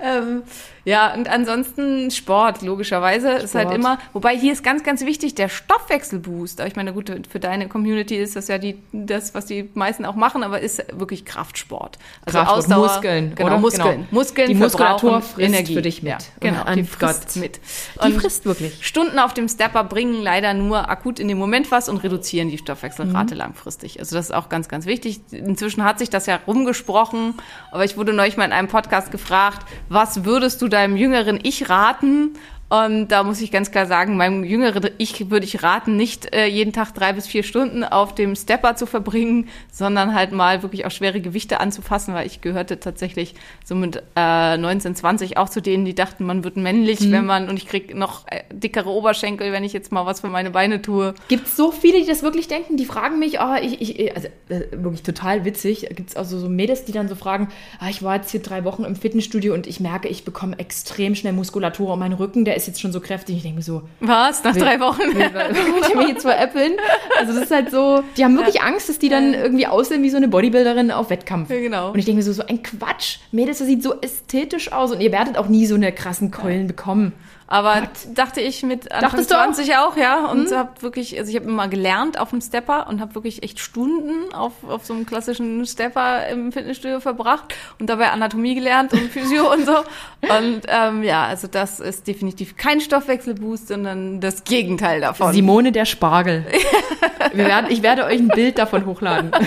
Ähm, ja, und ansonsten Sport, logischerweise, ist halt Sport. immer, wobei hier ist ganz, ganz wichtig, der Stoffwechselboost. Ich meine, gut, für deine Community ist das ja die, das, was die meisten auch machen, aber ist wirklich Kraftsport. Also Kraftsport, Ausdauer, Muskeln, genau, oder? Muskeln. Genau. Muskeln Die Muskulatur frisst Energie. für dich mit. Ja, genau, Und die frisst Gott. mit. Die Und frisst wirklich. Stunden auf dem Stepper bringen leider nur akut in dem Moment was und reduzieren die Stoffwechselrate Mhm. langfristig. Also das ist auch ganz, ganz wichtig. Inzwischen hat sich das ja rumgesprochen, aber ich wurde neulich mal in einem Podcast gefragt, was würdest du deinem jüngeren Ich raten? Und da muss ich ganz klar sagen, meinem jüngeren Ich würde ich raten, nicht äh, jeden Tag drei bis vier Stunden auf dem Stepper zu verbringen, sondern halt mal wirklich auch schwere Gewichte anzufassen, weil ich gehörte tatsächlich so mit äh, 19, 20 auch zu denen, die dachten, man wird männlich, mhm. wenn man, und ich krieg noch äh, dickere Oberschenkel, wenn ich jetzt mal was für meine Beine tue. Gibt es so viele, die das wirklich denken? Die fragen mich, oh, ich, ich also äh, wirklich total witzig. Gibt es also so Mädels, die dann so fragen, ah, ich war jetzt hier drei Wochen im Fitnessstudio und ich merke, ich bekomme extrem schnell Muskulatur und mein Rücken, der ist jetzt schon so kräftig. Ich denke mir so. Was? Nach will, drei Wochen? Will, ich mich jetzt veräppeln? Also das ist halt so, die haben wirklich ja. Angst, dass die dann irgendwie aussehen wie so eine Bodybuilderin auf Wettkampf. Ja, genau. Und ich denke mir so, so ein Quatsch. Mädels, das sieht so ästhetisch aus und ihr werdet auch nie so eine krassen Keulen bekommen. Aber dachte ich mit Anfang Dachtest 20 auch? auch, ja. Und hm? habe wirklich, also ich habe immer gelernt auf dem Stepper und habe wirklich echt Stunden auf, auf so einem klassischen Stepper im Fitnessstudio verbracht und dabei Anatomie gelernt und Physio und so. Und ähm, ja, also das ist definitiv kein Stoffwechselboost, sondern das Gegenteil davon. Simone der Spargel. werden, ich werde euch ein Bild davon hochladen.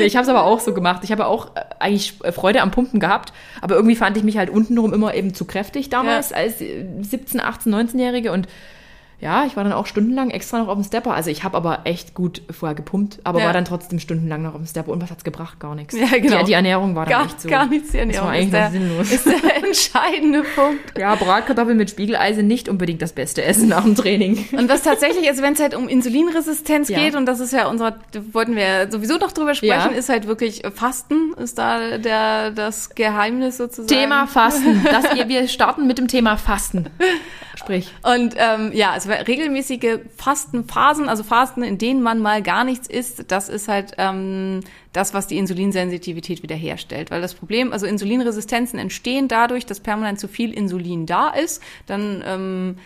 nee, ich habe es aber auch so gemacht. Ich habe auch äh, eigentlich äh, Freude am Pumpen gehabt, aber irgendwie fand ich mich halt untenrum immer eben zu kräftig damals ja. als 17, 18, 19-Jährige und ja, ich war dann auch stundenlang extra noch auf dem Stepper. Also ich habe aber echt gut vorher gepumpt, aber ja. war dann trotzdem stundenlang noch auf dem Stepper. Und was hat's gebracht? Gar nichts. Ja, genau. die, die Ernährung war dann gar, echt so. Gar nichts, die Ernährung. Das war eigentlich der, sinnlos. ist der entscheidende Punkt. Ja, Bratkartoffeln mit Spiegeleisen nicht unbedingt das beste Essen nach dem Training. Und was tatsächlich, also wenn es halt um Insulinresistenz ja. geht, und das ist ja unser, wollten wir sowieso noch drüber sprechen, ja. ist halt wirklich Fasten, ist da der, das Geheimnis sozusagen. Thema Fasten. Das, wir starten mit dem Thema Fasten. Sprich. Und ähm, ja, also regelmäßige Fastenphasen, also Fasten, in denen man mal gar nichts isst, das ist halt ähm, das, was die Insulinsensitivität wiederherstellt. Weil das Problem, also Insulinresistenzen entstehen dadurch, dass permanent zu viel Insulin da ist. Dann ähm,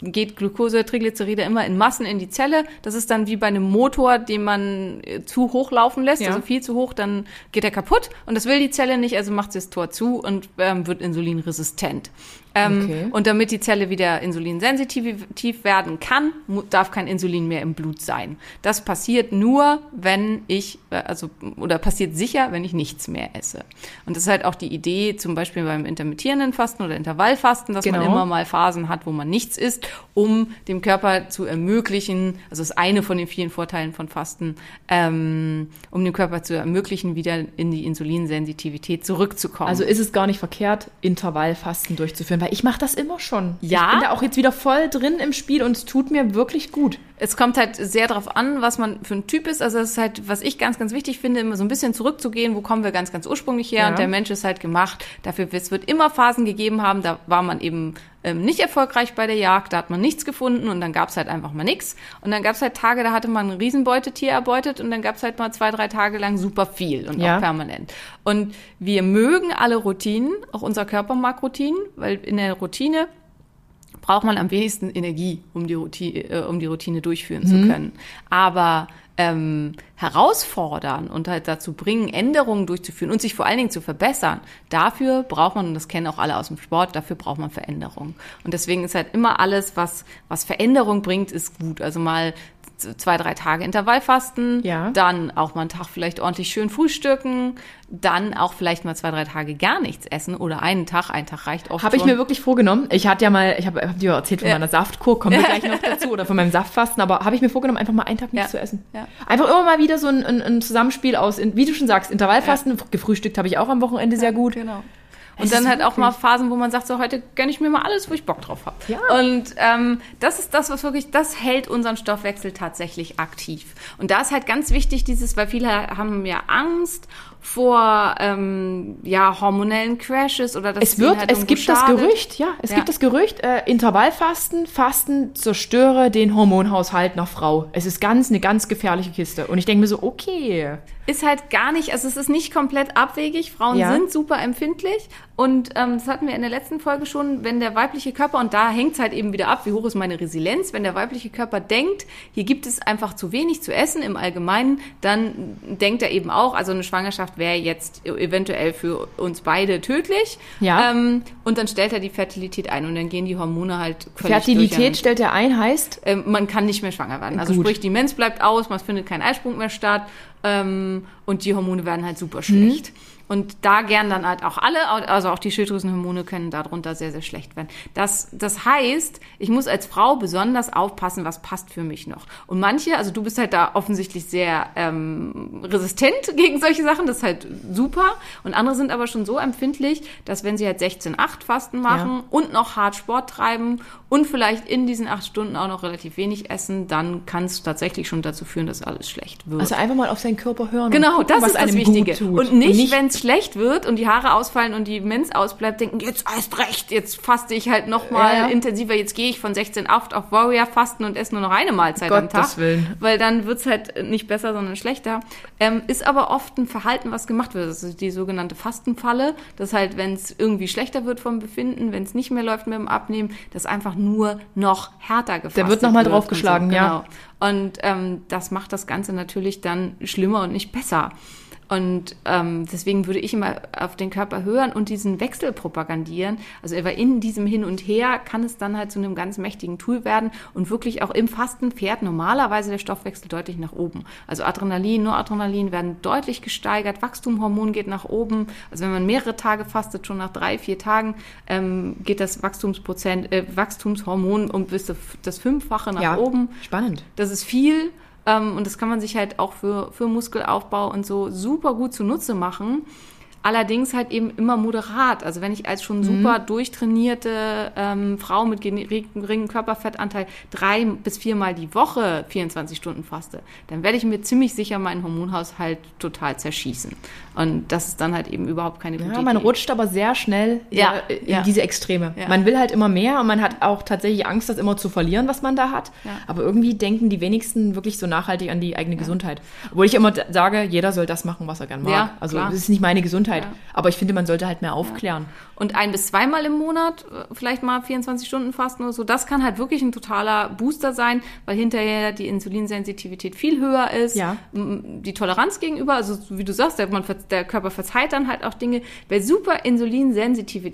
geht Glucose, Triglyceride immer in Massen in die Zelle. Das ist dann wie bei einem Motor, den man äh, zu hoch laufen lässt, ja. also viel zu hoch, dann geht er kaputt. Und das will die Zelle nicht, also macht sie das Tor zu und ähm, wird insulinresistent. Ähm, okay. Und damit die Zelle wieder insulinsensitiv werden kann, darf kein Insulin mehr im Blut sein. Das passiert nur, wenn ich, äh, also, oder passiert sicher, wenn ich nichts mehr esse. Und das ist halt auch die Idee, zum Beispiel beim intermittierenden Fasten oder Intervallfasten, dass genau. man immer mal Phasen hat, wo man nichts isst, um dem Körper zu ermöglichen, also das ist eine von den vielen Vorteilen von Fasten, ähm, um dem Körper zu ermöglichen, wieder in die Insulinsensitivität zurückzukommen. Also ist es gar nicht verkehrt, Intervallfasten durchzuführen weil ich mache das immer schon. Ja. Ich bin da auch jetzt wieder voll drin im Spiel und es tut mir wirklich gut. Es kommt halt sehr darauf an, was man für ein Typ ist. Also es ist halt, was ich ganz, ganz wichtig finde, immer so ein bisschen zurückzugehen, wo kommen wir ganz, ganz ursprünglich her. Ja. Und der Mensch ist halt gemacht dafür, es wird immer Phasen gegeben haben, da war man eben ähm, nicht erfolgreich bei der Jagd, da hat man nichts gefunden und dann gab's halt einfach mal nichts. Und dann gab's halt Tage, da hatte man ein Riesenbeutetier erbeutet und dann gab's halt mal zwei, drei Tage lang super viel und ja. auch permanent. Und wir mögen alle Routinen, auch unser Körper mag Routinen, weil in der Routine braucht man am wenigsten Energie, um die Routine, äh, um die Routine durchführen mhm. zu können. Aber ähm, herausfordern und halt dazu bringen, Änderungen durchzuführen und sich vor allen Dingen zu verbessern, dafür braucht man, und das kennen auch alle aus dem Sport, dafür braucht man Veränderung. Und deswegen ist halt immer alles, was, was Veränderung bringt, ist gut. Also mal zwei, drei Tage Intervallfasten, ja. dann auch mal einen Tag vielleicht ordentlich schön frühstücken, dann auch vielleicht mal zwei, drei Tage gar nichts essen oder einen Tag, ein Tag reicht auch. Habe ich mir wirklich vorgenommen. Ich hatte ja mal, ich habe hab dir erzählt von ja. meiner Saftkur, kommen wir gleich noch dazu, oder von meinem Saftfasten, aber habe ich mir vorgenommen, einfach mal einen Tag nichts ja. zu essen. Ja. Einfach immer mal wieder so ein, ein, ein Zusammenspiel aus, wie du schon sagst, Intervallfasten, gefrühstückt habe ich auch am Wochenende sehr gut. Genau. Und dann halt auch mal Phasen, wo man sagt, so heute gönne ich mir mal alles, wo ich Bock drauf habe. Ja. Und ähm, das ist das, was wirklich, das hält unseren Stoffwechsel tatsächlich aktiv. Und da ist halt ganz wichtig dieses, weil viele haben ja Angst vor ähm, ja hormonellen Crashes oder das es wird halt es gibt das Gerücht ja es ja. gibt das Gerücht äh, Intervallfasten Fasten zerstöre den Hormonhaushalt nach Frau es ist ganz eine ganz gefährliche Kiste und ich denke mir so okay ist halt gar nicht, also es ist nicht komplett abwegig. Frauen ja. sind super empfindlich und ähm, das hatten wir in der letzten Folge schon, wenn der weibliche Körper, und da hängt es halt eben wieder ab, wie hoch ist meine Resilienz, wenn der weibliche Körper denkt, hier gibt es einfach zu wenig zu essen im Allgemeinen, dann denkt er eben auch, also eine Schwangerschaft wäre jetzt eventuell für uns beide tödlich. Ja. Ähm, und dann stellt er die Fertilität ein und dann gehen die Hormone halt völlig Fertilität stellt er ein, heißt? Ähm, man kann nicht mehr schwanger werden. Also Gut. sprich, die Mens bleibt aus, man findet keinen Eisprung mehr statt ähm, und die Hormone werden halt super schlecht. Mhm. Und da gern dann halt auch alle, also auch die Schilddrüsenhormone können darunter sehr, sehr schlecht werden. Das, das heißt, ich muss als Frau besonders aufpassen, was passt für mich noch. Und manche, also du bist halt da offensichtlich sehr ähm, resistent gegen solche Sachen, das ist halt super. Und andere sind aber schon so empfindlich, dass wenn sie halt 16-8 Fasten machen ja. und noch hart Sport treiben und vielleicht in diesen acht Stunden auch noch relativ wenig essen, dann kann es tatsächlich schon dazu führen, dass alles schlecht wird. Also einfach mal auf seinen Körper hören. Genau, gucken, das ist das Wichtige. Und nicht, nicht wenn es schlecht wird und die Haare ausfallen und die Mens ausbleibt, denken, jetzt erst recht, jetzt faste ich halt noch mal ja. intensiver, jetzt gehe ich von 16 auf auf Warrior fasten und esse nur noch eine Mahlzeit Gottes am Tag. Willen. Weil dann wird's halt nicht besser, sondern schlechter. Ähm, ist aber oft ein Verhalten, was gemacht wird. Das ist die sogenannte Fastenfalle. Das halt, wenn es irgendwie schlechter wird vom Befinden, wenn es nicht mehr läuft mit dem Abnehmen, das einfach nur noch härter gefasst wird. Der wird nochmal draufgeschlagen, so. ja. Genau. Und ähm, das macht das Ganze natürlich dann schlimmer und nicht besser. Und ähm, deswegen würde ich immer auf den Körper hören und diesen Wechsel propagandieren. Also in diesem Hin und Her kann es dann halt zu einem ganz mächtigen Tool werden und wirklich auch im Fasten fährt normalerweise der Stoffwechsel deutlich nach oben. Also Adrenalin, Noradrenalin werden deutlich gesteigert, Wachstumshormon geht nach oben. Also wenn man mehrere Tage fastet, schon nach drei, vier Tagen ähm, geht das Wachstumsprozent, äh, Wachstumshormon um bis das Fünffache nach ja, oben. Spannend. Das ist viel. Ähm, und das kann man sich halt auch für, für Muskelaufbau und so super gut zunutze machen. Allerdings halt eben immer moderat. Also wenn ich als schon mhm. super mhm. durchtrainierte ähm, Frau mit geringem Körperfettanteil drei bis viermal die Woche 24 Stunden faste, dann werde ich mir ziemlich sicher meinen Hormonhaushalt total zerschießen. Und das ist dann halt eben überhaupt keine gute ja, man Idee. rutscht aber sehr schnell ja, in ja. diese Extreme. Ja. Man will halt immer mehr und man hat auch tatsächlich Angst, das immer zu verlieren, was man da hat. Aber irgendwie denken die wenigsten wirklich so nachhaltig an die eigene Gesundheit. Obwohl ich immer sage, jeder soll das machen, was er gern mag. also das ist nicht meine Gesundheit. Aber ich finde, man sollte halt mehr aufklären. Und ein bis zweimal im Monat äh, vielleicht mal 24 Stunden fasten oder so, das kann halt wirklich ein totaler Booster sein, weil hinterher die Insulinsensitivität viel höher ist. Ja. Die Toleranz gegenüber, also wie du sagst, man der Körper verzeiht dann halt auch Dinge. Wer super insulinsensitiv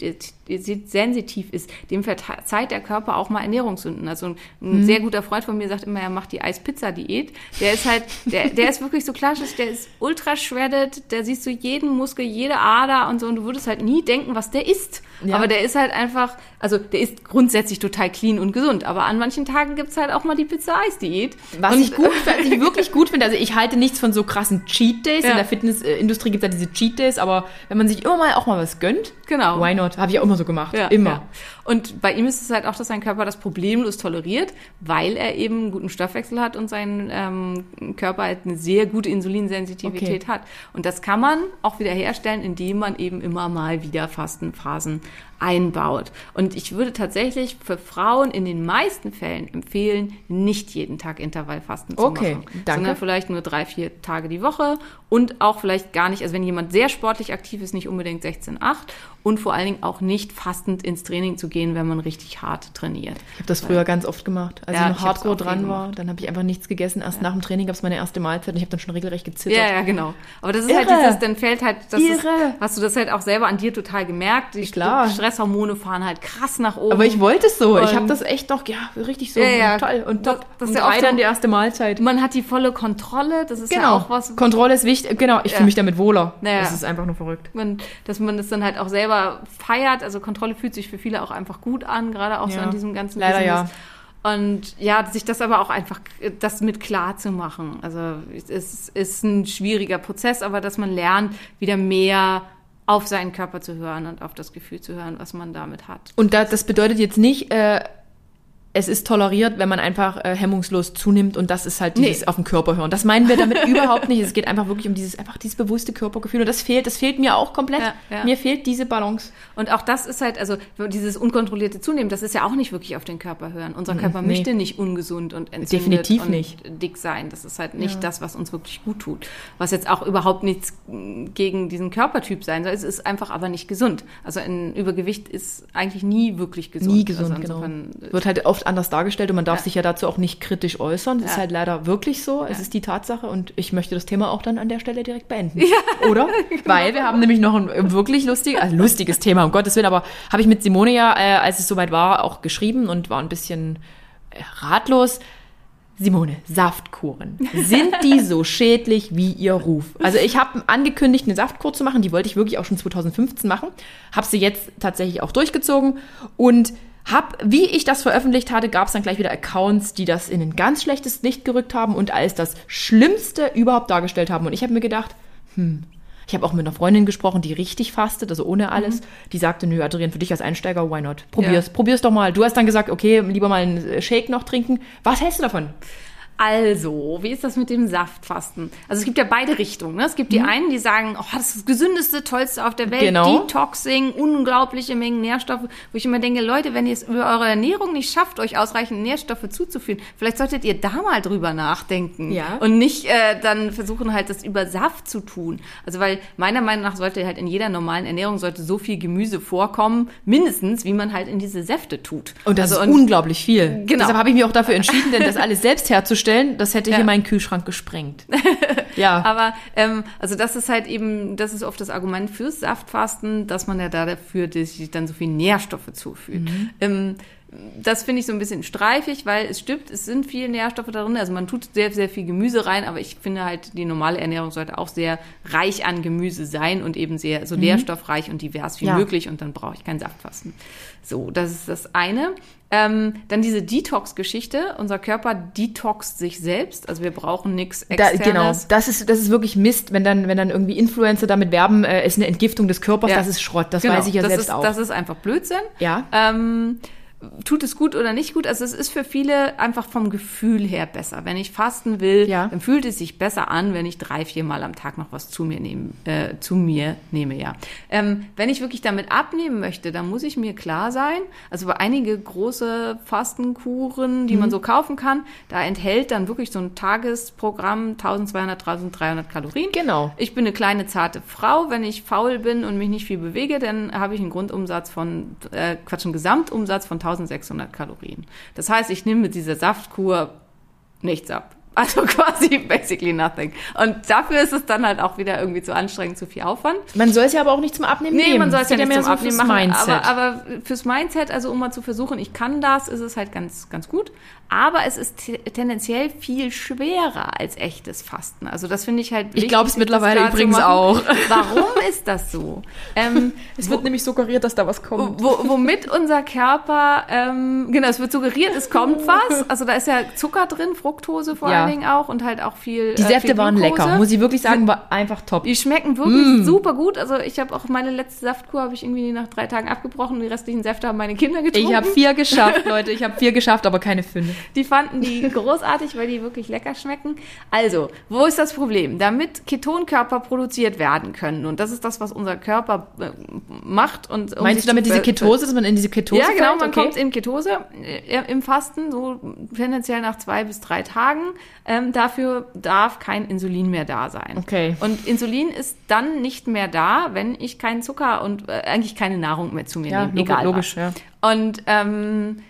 sensitiv ist, dem verzeiht der Körper auch mal Ernährungssünden. Also ein, mhm. sehr guter Freund von mir sagt immer, er macht die Eispizza-Diät. Der ist halt, der, der ist wirklich so klassisch, der ist ultra shredded, der siehst du jeden Muskel, jede Ader und so und du würdest halt nie denken, was der isst. Ja. Aber der ist halt einfach, also der ist grundsätzlich total clean und gesund. Aber an manchen Tagen gibt's halt auch mal die Pizza-Eis-Diät. Was und, ich gut, was ich wirklich gut finde, also ich halte nichts von so krassen Cheat Days. Ja. In der Fitnessindustrie gibt's ja diese Cheat Days, aber wenn man sich immer mal auch mal was gönnt, genau. why not? Habe ich auch immer so gemacht. Ja, immer. Und bei ihm ist es halt auch, dass sein Körper das problemlos toleriert, weil er eben einen guten Stoffwechsel hat und sein ähm, Körper halt eine sehr gute Insulinsensitivität okay. hat. Und das kann man auch wieder herstellen, indem man eben immer mal wieder Fastenphasen einbaut. Und ich würde tatsächlich für Frauen in den meisten Fällen empfehlen, nicht jeden Tag Intervallfasten zu okay, machen, danke. sondern vielleicht nur drei, vier Tage die Woche und auch vielleicht gar nicht, also wenn jemand sehr sportlich aktiv ist, nicht unbedingt 16,8 und vor allen Dingen auch nicht fastend ins Training zu gehen, wenn man richtig hart trainiert. Ich habe das früher ganz oft gemacht. Als ja, ich noch Hardcore dran war, dann habe ich einfach nichts gegessen. Erst ja. nach dem Training gab es meine erste Mahlzeit und ich habe dann schon regelrecht gezittert. Ja, ja, genau. Aber das ist halt Irre. halt dieses, dann fällt halt, das Ist, hast du das halt auch selber an dir total gemerkt. Die Klar. Stresshormone fahren halt krass nach oben. Aber ich wollte es so. Und ich habe das echt noch, ja, richtig so ja, ja. toll und top. Das, das und ist ja auch dann die erste Mahlzeit. Man hat die volle Kontrolle. Das ist genau. ja auch was. Kontrolle ist wichtig. Genau, ich ja. fühle mich damit wohler. Naja. Das ist einfach nur verrückt. Man, dass man das dann halt auch selber feiert. Also Kontrolle fühlt sich für viele auch einfach gut an, gerade auch so an diesem ganzen Leider Business. ja. Und ja, sich das aber auch einfach, das mit klar zu machen. Also es ist ein schwieriger Prozess, aber dass man lernt, wieder mehr auf seinen Körper zu hören und auf das Gefühl zu hören, was man damit hat. Und da, das bedeutet jetzt nicht, äh, es ist toleriert, wenn man einfach äh, hemmungslos zunimmt und das ist halt dieses nee. auf den Körper hören. Das meinen wir damit überhaupt nicht. Es geht einfach wirklich um dieses einfach dieses bewusste Körpergefühl und das fehlt, das fehlt mir auch komplett. Ja, ja. Mir fehlt diese Balance. Und auch das ist halt also dieses unkontrollierte Zunehmen, das ist ja auch nicht wirklich auf den Körper hören. Unser mhm, Körper nee. möchte nicht ungesund und entzündet Definitiv und nicht. dick sein. Das ist halt nicht ja. das, was uns wirklich gut tut. Was jetzt auch überhaupt nichts gegen diesen Körpertyp sein soll. Es ist einfach aber nicht gesund. Also ein Übergewicht ist eigentlich nie wirklich gesund. Nie gesund, also genau. Wird halt oft anders dargestellt und man darf ja. sich ja dazu auch nicht kritisch äußern. Das ja. ist halt leider wirklich so. Ja. Es ist die Tatsache und ich möchte das Thema auch dann an der Stelle direkt beenden. Oder? genau. Weil wir haben nämlich noch ein wirklich lustig, also lustiges Thema, um Gottes Willen, aber habe ich mit Simone ja, äh, als es soweit war, auch geschrieben und war ein bisschen äh, ratlos. Simone, Saftkuren. Sind die so schädlich wie ihr Ruf? Also ich habe angekündigt, eine Saftkur zu machen. Die wollte ich wirklich auch schon 2015 machen. Habe sie jetzt tatsächlich auch durchgezogen. Und hab, wie ich das veröffentlicht hatte, gab es dann gleich wieder Accounts, die das in ein ganz schlechtes Licht gerückt haben und als das Schlimmste überhaupt dargestellt haben. Und ich habe mir gedacht, hm, ich habe auch mit einer Freundin gesprochen, die richtig fastet, also ohne alles. Mhm. Die sagte, nö, Adrian, für dich als Einsteiger, why not? Probier's, ja. probier's doch mal. Du hast dann gesagt, okay, lieber mal einen Shake noch trinken. Was hältst du davon? Also, wie ist das mit dem Saftfasten? Also es gibt ja beide Richtungen. Ne? Es gibt die mhm. einen, die sagen, oh, das ist das gesündeste, tollste auf der Welt, genau. Detoxing, unglaubliche Mengen Nährstoffe, wo ich immer denke, Leute, wenn ihr es über eure Ernährung nicht schafft, euch ausreichend Nährstoffe zuzuführen, vielleicht solltet ihr da mal drüber nachdenken ja. und nicht äh, dann versuchen halt das über Saft zu tun. Also weil meiner Meinung nach sollte halt in jeder normalen Ernährung sollte so viel Gemüse vorkommen, mindestens, wie man halt in diese Säfte tut. Und das also, ist und, unglaublich viel. Genau. Deshalb habe ich mich auch dafür entschieden, denn das alles selbst herzustellen bestellen, das hätte ja. hier meinen Kühlschrank gesprengt. ja. Aber ähm, also das ist halt eben, das ist oft das Argument fürs Saftfasten, dass man ja da dafür sich dann so viel Nährstoffe zuführt. Mhm. Ähm, das finde ich so ein bisschen streifig, weil es stimmt, es sind viele Nährstoffe darin. Also man tut sehr, sehr viel Gemüse rein, aber ich finde halt, die normale Ernährung sollte auch sehr reich an Gemüse sein und eben sehr so mhm. nährstoffreich und divers wie ja. möglich und dann brauche ich kein Saftfasten. So, das ist das eine. Ähm, dann diese Detox-Geschichte. Unser Körper detoxt sich selbst. Also wir brauchen nichts externes. Da, genau, das ist, das ist wirklich Mist, wenn dann, wenn dann irgendwie Influencer damit werben, äh, ist eine Entgiftung des Körpers, ja. das ist Schrott. Das genau. weiß ich ja das selbst ist, auch. Das ist einfach Blödsinn. Ja. Ähm, tut es gut oder nicht gut. Also es ist für viele einfach vom Gefühl her besser. Wenn ich fasten will, ja. dann fühlt es sich besser an, wenn ich drei, vier Mal am Tag noch was zu mir nehme, äh, zu mir nehme, ja. Ähm, wenn ich wirklich damit abnehmen möchte, dann muss ich mir klar sein, also bei einige große Fastenkuren, die mhm. man so kaufen kann, da enthält dann wirklich so ein Tagesprogramm 1200, 1300 Kalorien. Genau. Ich bin eine kleine, zarte Frau. Wenn ich faul bin und mich nicht viel bewege, dann habe ich einen Grundumsatz von, äh, Quatsch, einen Gesamtumsatz von 1600 Kalorien. Das heißt, ich nehme mit dieser Saftkur nichts ab. Also quasi basically nothing. Und dafür ist es dann halt auch wieder irgendwie zu anstrengend, zu viel Aufwand. Man soll es ja aber auch nicht zum Abnehmen nee, nehmen. Nee, man soll es ja nicht zum so Abnehmen machen. Mindset. Aber, aber fürs Mindset, also um mal zu versuchen, ich kann das, ist es halt ganz, ganz gut aber es ist tendenziell viel schwerer als echtes Fasten. Also das finde ich halt wichtig. Ich glaube es mittlerweile übrigens auch. Warum ist das so? Ähm, es wird wo, nämlich suggeriert, dass da was kommt. Wo, womit unser Körper, ähm, genau, es wird suggeriert, es kommt was. Also da ist ja Zucker drin, Fructose vor ja. Dingen auch und halt auch viel Die Säfte äh, waren lecker, muss ich wirklich sagen, war einfach top. Die schmecken wirklich mm. super gut. Also ich habe auch meine letzte Saftkur habe ich irgendwie nach drei Tagen abgebrochen. Die restlichen Säfte haben meine Kinder getrunken. Ich habe vier geschafft, Leute. Ich habe vier geschafft, aber keine fünf. Die fanden die großartig, weil die wirklich lecker schmecken. Also, wo ist das Problem? Damit Ketonkörper produziert werden können. Und das ist das, was unser Körper äh, macht. Und um Meinst du damit diese Ketose, dass man in diese Ketose Ja, genau, man okay. kommt in Ketose äh, im Fasten, so tendenziell nach zwei bis drei Tagen. Ähm, dafür darf kein Insulin mehr da sein. Okay. Und Insulin ist dann nicht mehr da, wenn ich keinen Zucker und äh, eigentlich keine Nahrung mehr zu mir ja, nehme. Egal. Logisch, was. ja. Und ähm,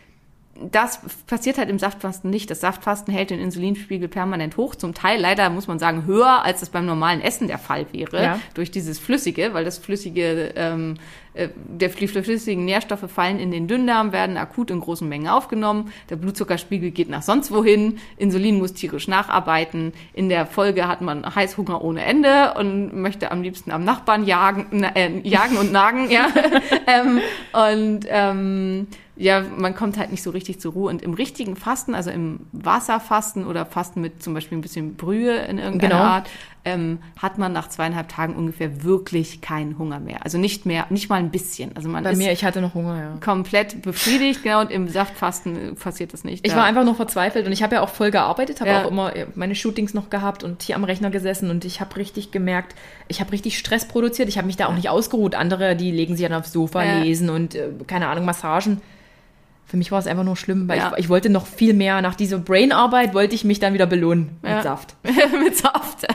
das passiert halt im Saftfasten nicht. Das Saftfasten hält den Insulinspiegel permanent hoch. Zum Teil leider muss man sagen höher, als das beim normalen Essen der Fall wäre. Ja. Durch dieses Flüssige, weil das Flüssige, ähm, äh, der, die flüssigen Nährstoffe fallen in den Dünndarm, werden akut in großen Mengen aufgenommen. Der Blutzuckerspiegel geht nach sonst wohin. Insulin muss tierisch nacharbeiten. In der Folge hat man Heißhunger ohne Ende und möchte am liebsten am Nachbarn jagen, äh, jagen und nagen. ja. ähm, und ähm, ja, man kommt halt nicht so richtig zur Ruhe. Und im richtigen Fasten, also im Wasserfasten oder Fasten mit zum Beispiel ein bisschen Brühe in irgendeiner genau. Art, ähm, hat man nach zweieinhalb Tagen ungefähr wirklich keinen Hunger mehr. Also nicht mehr, nicht mal ein bisschen. Also man Bei ist mir, ich hatte noch Hunger, ja. Komplett befriedigt, genau. Und im Saftfasten passiert das nicht. Ich ja. war einfach nur verzweifelt und ich habe ja auch voll gearbeitet, habe ja. auch immer meine Shootings noch gehabt und hier am Rechner gesessen und ich habe richtig gemerkt, ich habe richtig Stress produziert. Ich habe mich da auch nicht ausgeruht. Andere, die legen sich dann aufs Sofa, lesen und äh, keine Ahnung, Massagen für mich war es einfach nur schlimm, weil ja. ich, ich, wollte noch viel mehr. Nach dieser Brainarbeit wollte ich mich dann wieder belohnen mit ja. Saft. mit Saft.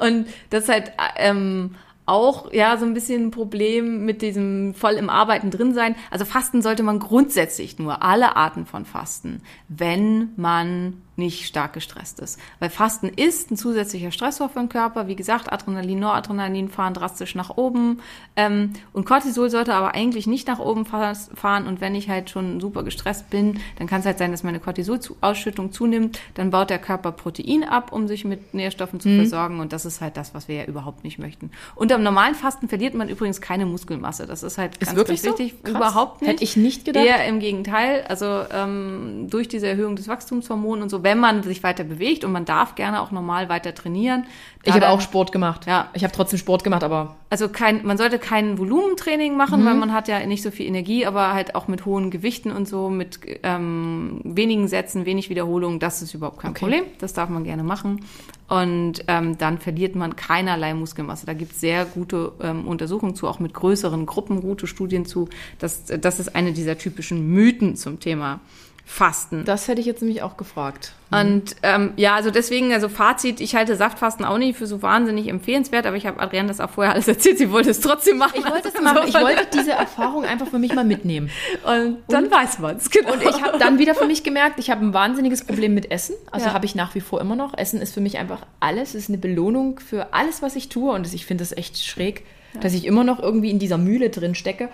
Und das ist halt ähm, auch ja so ein bisschen ein Problem mit diesem voll im Arbeiten drin sein. Also Fasten sollte man grundsätzlich nur alle Arten von Fasten, wenn man nicht stark gestresst ist. Weil Fasten ist ein zusätzlicher Stressor für den Körper. Wie gesagt, Adrenalin, Noradrenalin fahren drastisch nach oben. Ähm, und Cortisol sollte aber eigentlich nicht nach oben fahren. Und wenn ich halt schon super gestresst bin, dann kann es halt sein, dass meine Cortisolausschüttung zunimmt. Dann baut der Körper Protein ab, um sich mit Nährstoffen zu mhm. versorgen. Und das ist halt das, was wir ja überhaupt nicht möchten. Und am normalen Fasten verliert man übrigens keine Muskelmasse. Das ist halt ist ganz, wirklich ganz wichtig. So? Überhaupt nicht. Hätte ich nicht gedacht. Eher im Gegenteil. Also ähm, durch diese Erhöhung des Wachstumshormons und so, wenn man sich weiter bewegt und man darf gerne auch normal weiter trainieren. Ich habe auch Sport gemacht. Ja. Ich habe trotzdem Sport gemacht, aber. Also kein, man sollte kein Volumentraining machen, mhm. weil man hat ja nicht so viel Energie, aber halt auch mit hohen Gewichten und so, mit ähm, wenigen Sätzen, wenig Wiederholungen, das ist überhaupt kein okay. Problem. Das darf man gerne machen. Und ähm, dann verliert man keinerlei Muskelmasse. Da gibt es sehr gute ähm, Untersuchungen zu, auch mit größeren Gruppen, gute Studien zu. Das, das ist eine dieser typischen Mythen zum Thema Fasten. Das hätte ich jetzt nämlich auch gefragt. Und ähm, ja, also deswegen, also Fazit, ich halte Saftfasten auch nicht für so wahnsinnig empfehlenswert, aber ich habe Adrienne das auch vorher alles erzählt, sie wollte es trotzdem machen. Ich wollte es machen, ich wollte diese Erfahrung einfach für mich mal mitnehmen. Und dann und, weiß man es, genau. Und ich habe dann wieder für mich gemerkt, ich habe ein wahnsinniges Problem mit Essen. Also ja. habe ich nach wie vor immer noch. Essen ist für mich einfach alles, es ist eine Belohnung für alles, was ich tue und ich finde das echt schräg, ja. dass ich immer noch irgendwie in dieser Mühle drin stecke.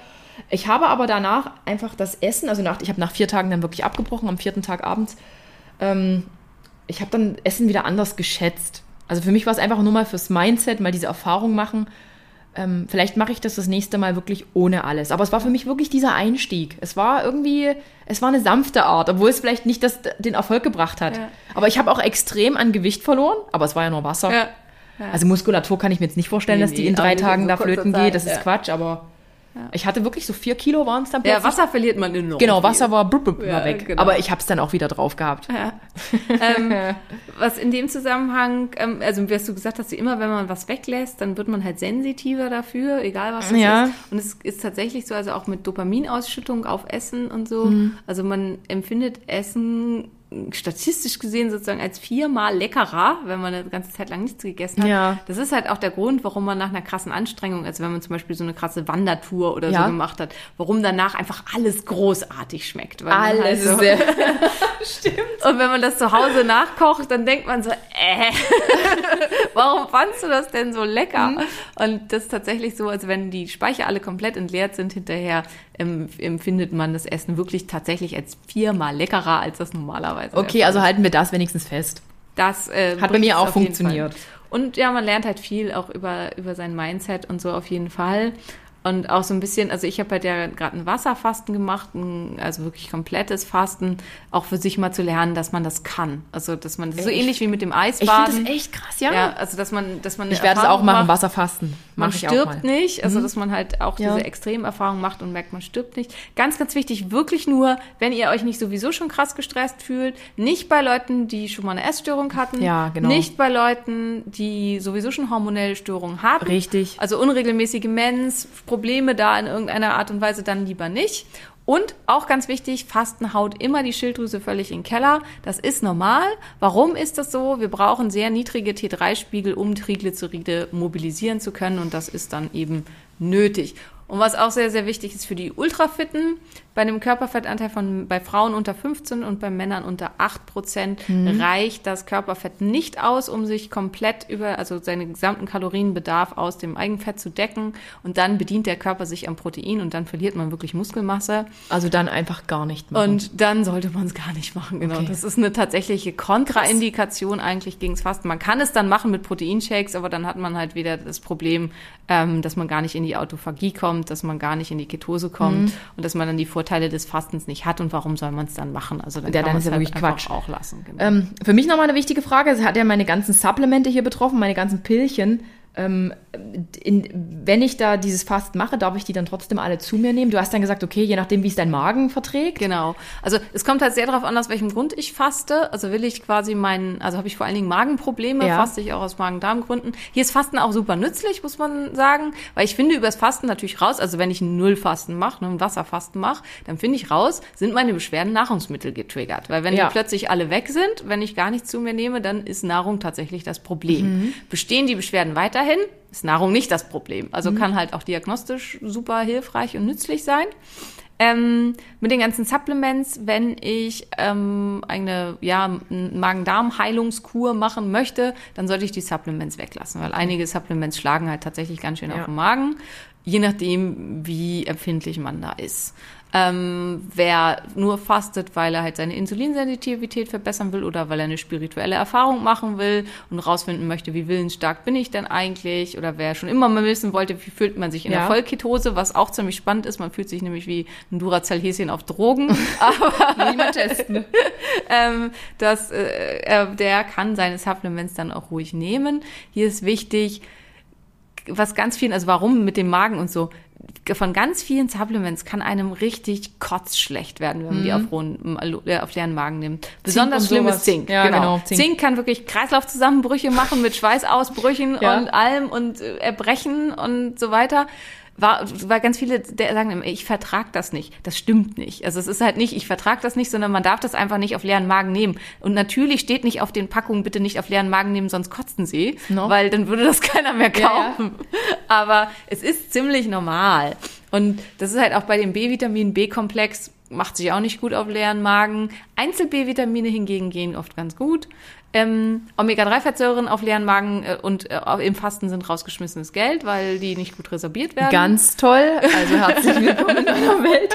Ich habe aber danach einfach das Essen, also nach, ich habe nach vier Tagen dann wirklich abgebrochen, am vierten Tag abends. Ähm, ich habe dann Essen wieder anders geschätzt. Also für mich war es einfach nur mal fürs Mindset, mal diese Erfahrung machen. Ähm, vielleicht mache ich das das nächste Mal wirklich ohne alles. Aber es war für mich wirklich dieser Einstieg. Es war irgendwie, es war eine sanfte Art, obwohl es vielleicht nicht das, den Erfolg gebracht hat. Ja. Aber ich habe auch extrem an Gewicht verloren, aber es war ja nur Wasser. Ja. Ja. Also Muskulatur kann ich mir jetzt nicht vorstellen, nee, dass die in drei Tagen da flöten geht. Das ist Quatsch, aber ja. Ich hatte wirklich so vier Kilo waren es dann plötzlich. Ja, Wasser verliert man enorm. Genau, Wasser viel. war blub, blub, ja, weg. Genau. Aber ich habe es dann auch wieder drauf gehabt. Ja. ähm, was in dem Zusammenhang, ähm, also was du gesagt hast, immer wenn man was weglässt, dann wird man halt sensitiver dafür, egal was es ja. ist. Und es ist tatsächlich so, also auch mit Dopaminausschüttung auf Essen und so. Mhm. Also man empfindet Essen statistisch gesehen sozusagen als viermal leckerer, wenn man eine ganze Zeit lang nichts gegessen hat. Ja. Das ist halt auch der Grund, warum man nach einer krassen Anstrengung, also wenn man zum Beispiel so eine krasse Wandertour oder ja. so gemacht hat, warum danach einfach alles großartig schmeckt. alles halt so sehr. Stimmt. Und wenn man das zu Hause nachkocht, dann denkt man so, äh, warum fandst du das denn so lecker? Mhm. Und das ist tatsächlich so, als wenn die Speicher alle komplett entleert sind hinterher, empfindet man das Essen wirklich tatsächlich als viermal leckerer als das normalerweise. Okay, also halten wir das wenigstens fest. Das äh, hat bei mir auch funktioniert. Und ja, man lernt halt viel auch über, über sein Mindset und so auf jeden Fall. Und auch so ein bisschen, also ich habe halt ja gerade ein Wasserfasten gemacht, ein, also wirklich komplettes Fasten, auch für sich mal zu lernen, dass man das kann. Also dass man, das so ähnlich wie mit dem Eisbaden. Ich finde das echt krass, ja. Ja, also dass man, dass man Ich werde es auch machen, macht, Wasserfasten. Man stirbt nicht, also mhm. dass man halt auch ja. diese Extremerfahrung macht und merkt, man stirbt nicht. Ganz, ganz wichtig, wirklich nur, wenn ihr euch nicht sowieso schon krass gestresst fühlt, nicht bei Leuten, die schon mal eine Essstörung hatten, ja, genau. nicht bei Leuten, die sowieso schon hormonelle Störungen haben. Richtig. Also unregelmäßige Mens, Probleme da in irgendeiner Art und Weise dann lieber nicht. Und auch ganz wichtig, Fasten haut immer die Schilddrüse völlig in den Keller. Das ist normal. Warum ist das so? Wir brauchen sehr niedrige T3-Spiegel, um Triglyceride mobilisieren zu können. Und das ist dann eben nötig. Und was auch sehr, sehr wichtig ist für die Ultrafitten, bei einem Körperfettanteil von bei Frauen unter 15 und bei Männern unter 8 Prozent mhm. reicht das Körperfett nicht aus, um sich komplett über, also seinen gesamten Kalorienbedarf aus dem Eigenfett zu decken. Und dann bedient der Körper sich am Protein und dann verliert man wirklich Muskelmasse. Also dann einfach gar nicht machen. Und dann sollte man es gar nicht machen, genau. Okay. Das ist eine tatsächliche Kontraindikation eigentlich gegen das Fasten. Man kann es dann machen mit Proteinshakes, aber dann hat man halt wieder das Problem, ähm, dass man gar nicht in die Autophagie kommt, dass man gar nicht in die Ketose kommt mhm. und dass man dann die Vorteile Vorteile des Fastens nicht hat und warum soll man es dann machen? Also dann ja, kann man es ja halt Quatsch. auch lassen. Genau. Ähm, für mich nochmal eine wichtige Frage. Es hat ja meine ganzen Supplemente hier betroffen, meine ganzen Pillchen. Ähm, in, wenn ich da dieses Fast mache, darf ich die dann trotzdem alle zu mir nehmen? Du hast dann gesagt, okay, je nachdem, wie es dein Magen verträgt. Genau. Also es kommt halt sehr darauf an, aus welchem Grund ich faste. Also will ich quasi meinen, also habe ich vor allen Dingen Magenprobleme, ja. faste ich auch aus Magen-Darm-Gründen. Hier ist Fasten auch super nützlich, muss man sagen, weil ich finde übers Fasten natürlich raus, also wenn ich ein Nullfasten mache, ne, ein Wasserfasten mache, dann finde ich raus, sind meine Beschwerden Nahrungsmittel getriggert. Weil wenn ja. die plötzlich alle weg sind, wenn ich gar nichts zu mir nehme, dann ist Nahrung tatsächlich das Problem. Mhm. Bestehen die Beschwerden weiterhin, dahin, ist Nahrung nicht das Problem. Also kann halt auch diagnostisch super hilfreich und nützlich sein. Ähm, mit den ganzen Supplements, wenn ich ähm, eine ja, Magen-Darm-Heilungskur machen möchte, dann sollte ich die Supplements weglassen, weil einige Supplements schlagen halt tatsächlich ganz schön Ja. auf den Magen, je nachdem, wie empfindlich man da ist. Ähm, wer nur fastet, weil er halt seine Insulinsensitivität verbessern will oder weil er eine spirituelle Erfahrung machen will und rausfinden möchte, wie willensstark bin ich denn eigentlich oder wer schon immer mal wissen wollte, wie fühlt man sich in Ja. der Vollketose, was auch ziemlich spannend ist. Man fühlt sich nämlich wie ein Duracell-Häschen auf Drogen. Aber Niemand testen. ähm, dass äh, äh, der kann seine Supplements dann auch ruhig nehmen. Hier ist wichtig, was ganz vielen, also warum mit dem Magen und so, von ganz vielen Supplements kann einem richtig kotzschlecht werden, wenn man die auf, rohen, äh, auf leeren Magen nimmt. Besonders schlimm sowas. ist Zink. Ja, genau, Zink. Zink. kann wirklich Kreislaufzusammenbrüche machen mit Schweißausbrüchen Ja. und allem und äh, Erbrechen und so weiter. War, weil ganz viele der sagen, ich vertrag das nicht. Das stimmt nicht. Also es ist halt nicht, ich vertrag das nicht, sondern man darf das einfach nicht auf leeren Magen nehmen. Und natürlich steht nicht auf den Packungen, bitte nicht auf leeren Magen nehmen, sonst kotzen sie, No. weil dann würde das keiner mehr Ja, ja. kaufen. Aber es ist ziemlich normal. Und das ist halt auch bei dem B-Vitamin B-Komplex, macht sich auch nicht gut auf leeren Magen. Einzel-B-Vitamine hingegen gehen oft ganz gut. Ähm, Omega-3-Fettsäuren auf leeren Magen äh, und äh, im Fasten sind rausgeschmissenes Geld, weil die nicht gut resorbiert werden. Ganz toll. Also herzlich willkommen in meiner Welt.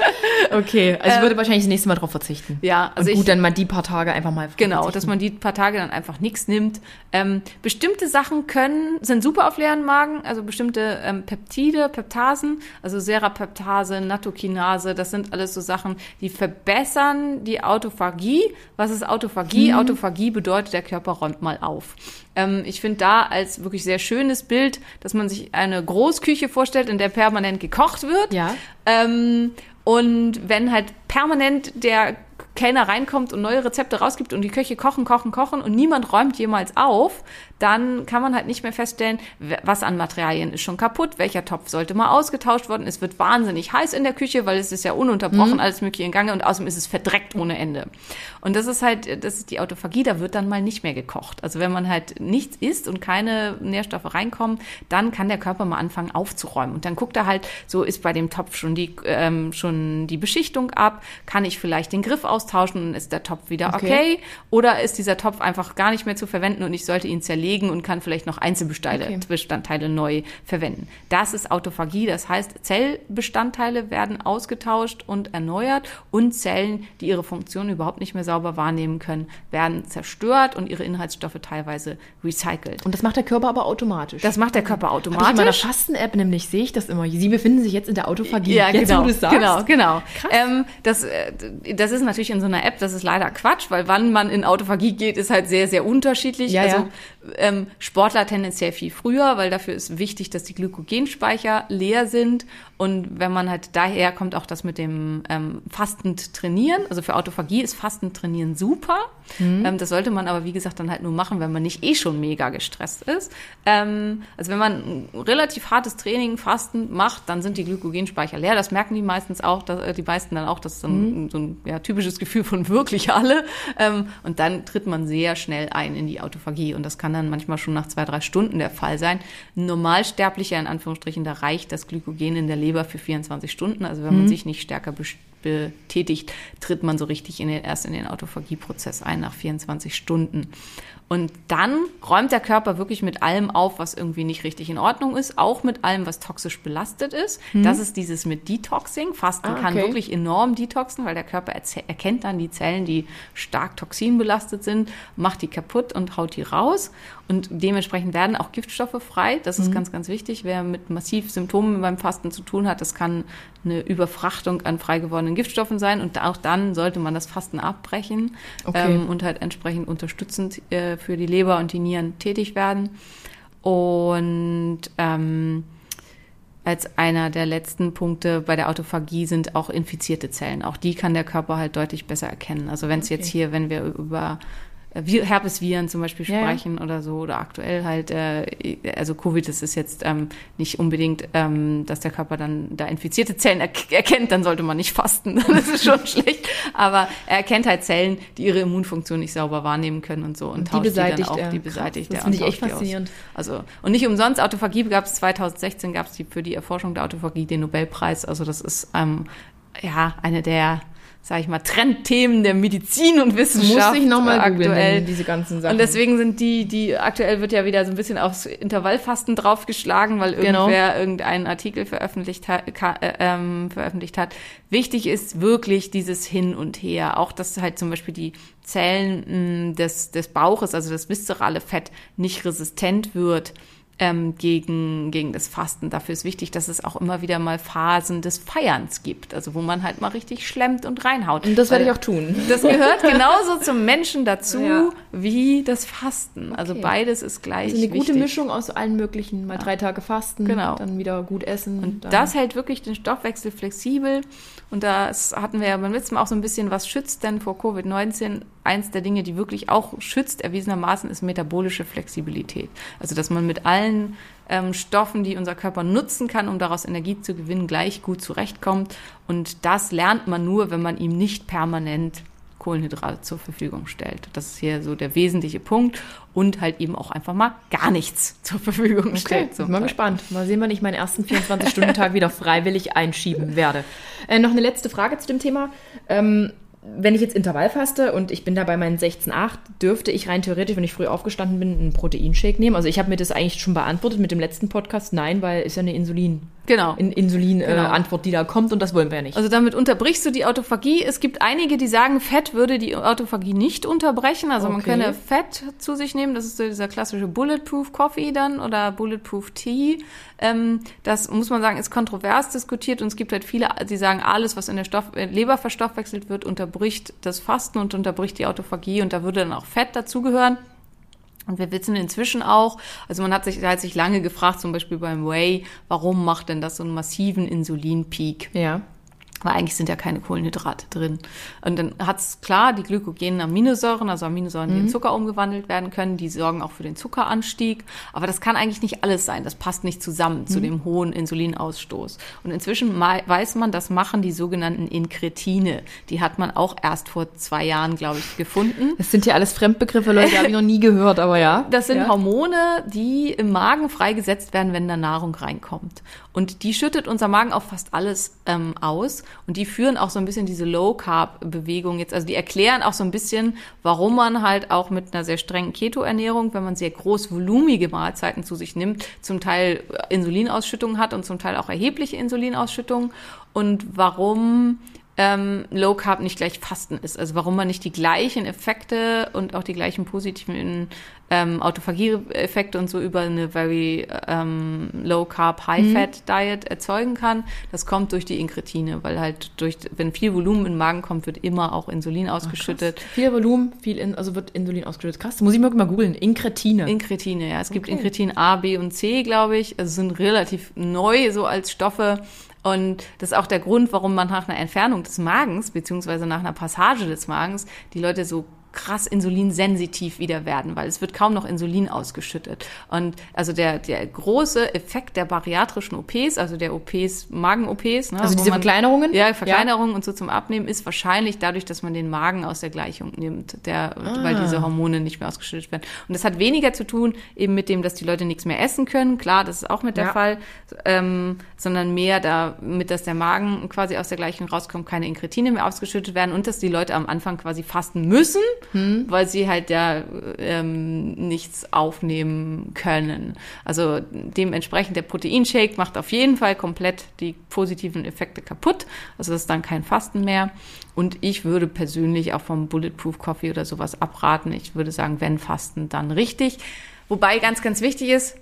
Okay, also ich würde wahrscheinlich das nächste Mal drauf verzichten. Ja, also und gut, ich- dann mal die paar Tage einfach mal Genau, dass man die paar Tage dann einfach nichts nimmt. Ähm, bestimmte Sachen können, sind super auf leeren Magen, also bestimmte ähm, Peptide, Peptasen, also Serapeptase, Nattokinase, das sind alles so Sachen, die verbessern die Autophagie. Was ist Autophagie? Mhm. Autophagie bedeutet, der Körper räumt mal auf. Ähm, ich finde da als wirklich sehr schönes Bild, dass man sich eine Großküche vorstellt, in der permanent gekocht wird. Ja. Ähm, und wenn halt permanent der Kellner reinkommt und neue Rezepte rausgibt und die Köche kochen, kochen, kochen und niemand räumt jemals auf, dann kann man halt nicht mehr feststellen, was an Materialien ist schon kaputt, welcher Topf sollte mal ausgetauscht worden. Es wird wahnsinnig heiß in der Küche, weil es ist ja ununterbrochen alles mögliche in Gange und außerdem ist es verdreckt ohne Ende. Und das ist halt, das ist die Autophagie, da wird dann mal nicht mehr gekocht. Also wenn man halt nichts isst und keine Nährstoffe reinkommen, dann kann der Körper mal anfangen aufzuräumen. Und dann guckt er halt, so ist bei dem Topf schon die, ähm, schon die Beschichtung ab, kann ich vielleicht den Griff austauschen und ist der Topf wieder okay. Okay. Oder ist dieser Topf einfach gar nicht mehr zu verwenden und ich sollte ihn zerlegen und kann vielleicht noch Einzelbestandteile Okay. Neu verwenden. Das ist Autophagie, das heißt, Zellbestandteile werden ausgetauscht und erneuert und Zellen, die ihre Funktion überhaupt nicht mehr sauber wahrnehmen können, werden zerstört und ihre Inhaltsstoffe teilweise recycelt. Und das macht der Körper aber automatisch. Das macht der Körper Hab ich in meiner automatisch. Fasten-App nämlich, sehe ich das immer. Sie befinden sich jetzt in der Autophagie. Ja, jetzt, genau, wo du sagst. genau, genau. Krass. Ähm, das, äh, das ist natürlich in so einer App, das ist leider Quatsch, weil wann man in Autophagie geht, ist halt sehr, sehr unterschiedlich. Ja, also ja. Ähm, Sportler tendenziell viel früher, weil dafür ist wichtig, dass die Glykogenspeicher leer sind. Und wenn man halt daher kommt auch das mit dem ähm, fastend trainieren. Also für Autophagie ist fastend trainieren super. Mhm. Ähm, das sollte man aber, wie gesagt, dann halt nur machen, wenn man nicht eh schon mega gestresst ist. Ähm, also wenn man ein relativ hartes Training fastend macht, dann sind die Glykogenspeicher leer. Das merken die meistens auch, dass, äh, die meisten dann auch. Das ist so ein, so ein ja, typisches Gefühl von wirklich alle. Ähm, und dann tritt man sehr schnell ein in die Autophagie. Und das kann dann manchmal schon nach zwei, drei Stunden der Fall sein. Ein Normalsterblicher, in Anführungsstrichen, da reicht das Glykogen in der Leber für 24 Stunden. Also wenn man sich nicht stärker betätigt, tritt man so richtig in den, erst in den Autophagieprozess ein nach 24 Stunden. Und dann räumt der Körper wirklich mit allem auf, was irgendwie nicht richtig in Ordnung ist, auch mit allem, was toxisch belastet ist. Das ist dieses mit Detoxing. Fasten Ah, kann okay. wirklich enorm detoxen, weil der Körper erkennt dann die Zellen, die stark toxinbelastet sind, macht die kaputt und haut die raus. Und dementsprechend werden auch Giftstoffe frei. Das Mhm. ist ganz, ganz wichtig. Wer mit massiv Symptomen beim Fasten zu tun hat, das kann eine Überfrachtung an frei gewordenen Giftstoffen sein. Und auch dann sollte man das Fasten abbrechen Okay. ähm, und halt entsprechend unterstützend äh, für die Leber und die Nieren tätig werden. Und ähm, als einer der letzten Punkte bei der Autophagie sind auch infizierte Zellen. Auch die kann der Körper halt deutlich besser erkennen. Also wenn es jetzt hier, wenn wir über Herpesviren zum Beispiel Ja, ja. sprechen oder so oder aktuell halt, äh, also Covid, das ist jetzt ähm, nicht unbedingt, ähm, dass der Körper dann da infizierte Zellen er erkennt, dann sollte man nicht fasten, das ist schon schlecht, aber er erkennt halt Zellen, die ihre Immunfunktion nicht sauber wahrnehmen können und so und, Und die tauscht die dann beseitigt auch, er. die Krass, beseitigt das er finde ich echt tauscht faszinierend. Also und nicht umsonst Autophagie gab es 2016 gab es die für die Erforschung der Autophagie den Nobelpreis. Also das ist ähm, ja eine der sage ich mal Trendthemen der Medizin und Wissenschaft Muss ich nochmal aktuell. googeln, diese ganzen Sachen. Und deswegen sind die, die aktuell wird ja wieder so ein bisschen aufs Intervallfasten draufgeschlagen, weil Genau. irgendwer irgendeinen Artikel veröffentlicht hat, äh, ähm, veröffentlicht hat. Wichtig ist wirklich dieses Hin und Her. Auch, dass halt zum Beispiel die Zellen mh, des, des Bauches, also das viszerale Fett, nicht resistent wird ähm, gegen, gegen das Fasten. Dafür ist wichtig, dass es auch immer wieder mal Phasen des Feierns gibt. Also wo man halt mal richtig schlemmt und reinhaut. Und das werde ich auch tun. das gehört genauso zum Menschen dazu Ja. wie das Fasten. Also Okay. beides ist gleich Also eine gute wichtig. Mischung aus allen möglichen. Mal drei Tage fasten, Genau. dann wieder gut essen. Und das hält wirklich den Stoffwechsel flexibel. Und das hatten wir ja beim letzten Mal auch so ein bisschen, was schützt denn vor Covid-19? Eins der Dinge, die wirklich auch schützt, erwiesenermaßen, ist metabolische Flexibilität. Also, dass man mit allen ähm, Stoffen, die unser Körper nutzen kann, um daraus Energie zu gewinnen, gleich gut zurechtkommt. Und das lernt man nur, wenn man ihm nicht permanent Kohlenhydrate zur Verfügung stellt. Das ist hier so der wesentliche Punkt. Und halt eben auch einfach mal gar nichts zur Verfügung Okay, stellt. bin mal gespannt. Mal sehen, wann ich meinen ersten 24-Stunden-Tag wieder freiwillig einschieben werde. Äh, noch eine letzte Frage zu dem Thema. Ähm, wenn ich jetzt Intervall faste und ich bin da bei meinen 16,8, dürfte ich rein theoretisch, wenn ich früh aufgestanden bin, einen Proteinshake nehmen? Also ich habe mir das eigentlich schon beantwortet mit dem letzten Podcast. Nein, weil ist ja eine Insulin, Genau. in Insulin äh, Genau. Antwort, die da kommt und das wollen wir ja nicht. Also damit unterbrichst du die Autophagie. Es gibt einige, die sagen, Fett würde die Autophagie nicht unterbrechen. Also man Okay. könne Fett zu sich nehmen. Das ist so dieser klassische Bulletproof Coffee dann oder Bulletproof Tea. Ähm, das muss man sagen, ist kontrovers diskutiert und es gibt halt viele, die sagen, alles, was in der Stoff äh, Leber verstoffwechselt wird, unterbricht das Fasten und unterbricht die Autophagie und da würde dann auch Fett dazugehören. Und wir wissen inzwischen auch, also man hat sich, hat sich lange gefragt, zum Beispiel beim Whey, warum macht denn das so einen massiven Insulinpeak? ja. Weil eigentlich sind ja keine Kohlenhydrate drin. Und dann hat's klar die glykogenen Aminosäuren, also Aminosäuren, die in Zucker umgewandelt werden können, die sorgen auch für den Zuckeranstieg. Aber das kann eigentlich nicht alles sein. Das passt nicht zusammen zu dem hohen Insulinausstoß. Und inzwischen weiß man, das machen die sogenannten Inkretine. Die hat man auch erst vor zwei Jahren, glaube ich, gefunden. Das sind ja alles Fremdbegriffe, Leute, habe ich noch nie gehört, aber ja. Das sind ja. Hormone, die im Magen freigesetzt werden, wenn da Nahrung reinkommt. Und die schüttet unser Magen auf fast alles ähm, aus. Und die führen auch so ein bisschen diese Low-Carb-Bewegung jetzt. Also die erklären auch so ein bisschen, warum man halt auch mit einer sehr strengen Keto-Ernährung, wenn man sehr groß volumige Mahlzeiten zu sich nimmt, zum Teil äh, Insulinausschüttung hat und zum Teil auch erhebliche Insulinausschüttung. Und warum ähm, Low Carb nicht gleich Fasten ist. Also warum man nicht die gleichen Effekte und auch die gleichen positiven ähm, Autophagie-Effekte und so über eine very ähm, Low Carb High Fat Diet erzeugen kann. Das kommt durch die Inkretine, weil halt durch, wenn viel Volumen in den Magen kommt, wird immer auch Insulin ausgeschüttet. Viel Volumen, viel, in, also wird Insulin ausgeschüttet. Krass, muss ich mir mal googeln. Inkretine. Inkretine, ja. Es gibt Okay. Inkretin A, B und C, glaube ich. Also sind relativ neu so als Stoffe. Und das ist auch der Grund, warum man nach einer Entfernung des Magens, beziehungsweise nach einer Passage des Magens, die Leute so krass insulinsensitiv wieder werden, weil es wird kaum noch Insulin ausgeschüttet. Und also der, der große Effekt der bariatrischen OPs, also der OPs, Magen-OPs, ne, Also diese man- Verkleinerungen? Ja, Verkleinerungen und so zum Abnehmen ist wahrscheinlich dadurch, dass man den Magen aus der Gleichung nimmt, der, weil diese Hormone nicht mehr ausgeschüttet werden. Und das hat weniger zu tun eben mit dem, dass die Leute nichts mehr essen können. Klar, das ist auch mit der Ja. Fall, ähm, sondern mehr damit, dass der Magen quasi aus der Gleichung rauskommt, keine Inkretine mehr ausgeschüttet werden und dass die Leute am Anfang quasi fasten müssen, weil sie halt ja ähm, nichts aufnehmen können. Also dementsprechend der Proteinshake macht auf jeden Fall komplett die positiven Effekte kaputt. Also das ist dann kein Fasten mehr. Und ich würde persönlich auch vom Bulletproof Coffee oder sowas abraten. Ich würde sagen, wenn Fasten, dann richtig. Wobei ganz, ganz wichtig ist,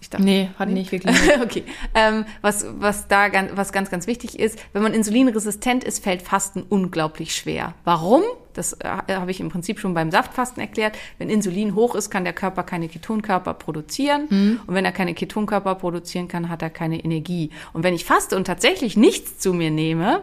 ich dachte, Nee, hat nicht wirklich. okay. Ähm, was, was da ganz, was ganz, ganz wichtig ist, wenn man insulinresistent ist, fällt Fasten unglaublich schwer. Warum? Das äh, habe ich im Prinzip schon beim Saftfasten erklärt. Wenn Insulin hoch ist, kann der Körper keine Ketonkörper produzieren. Und wenn er keine Ketonkörper produzieren kann, hat er keine Energie. Und wenn ich faste und tatsächlich nichts zu mir nehme,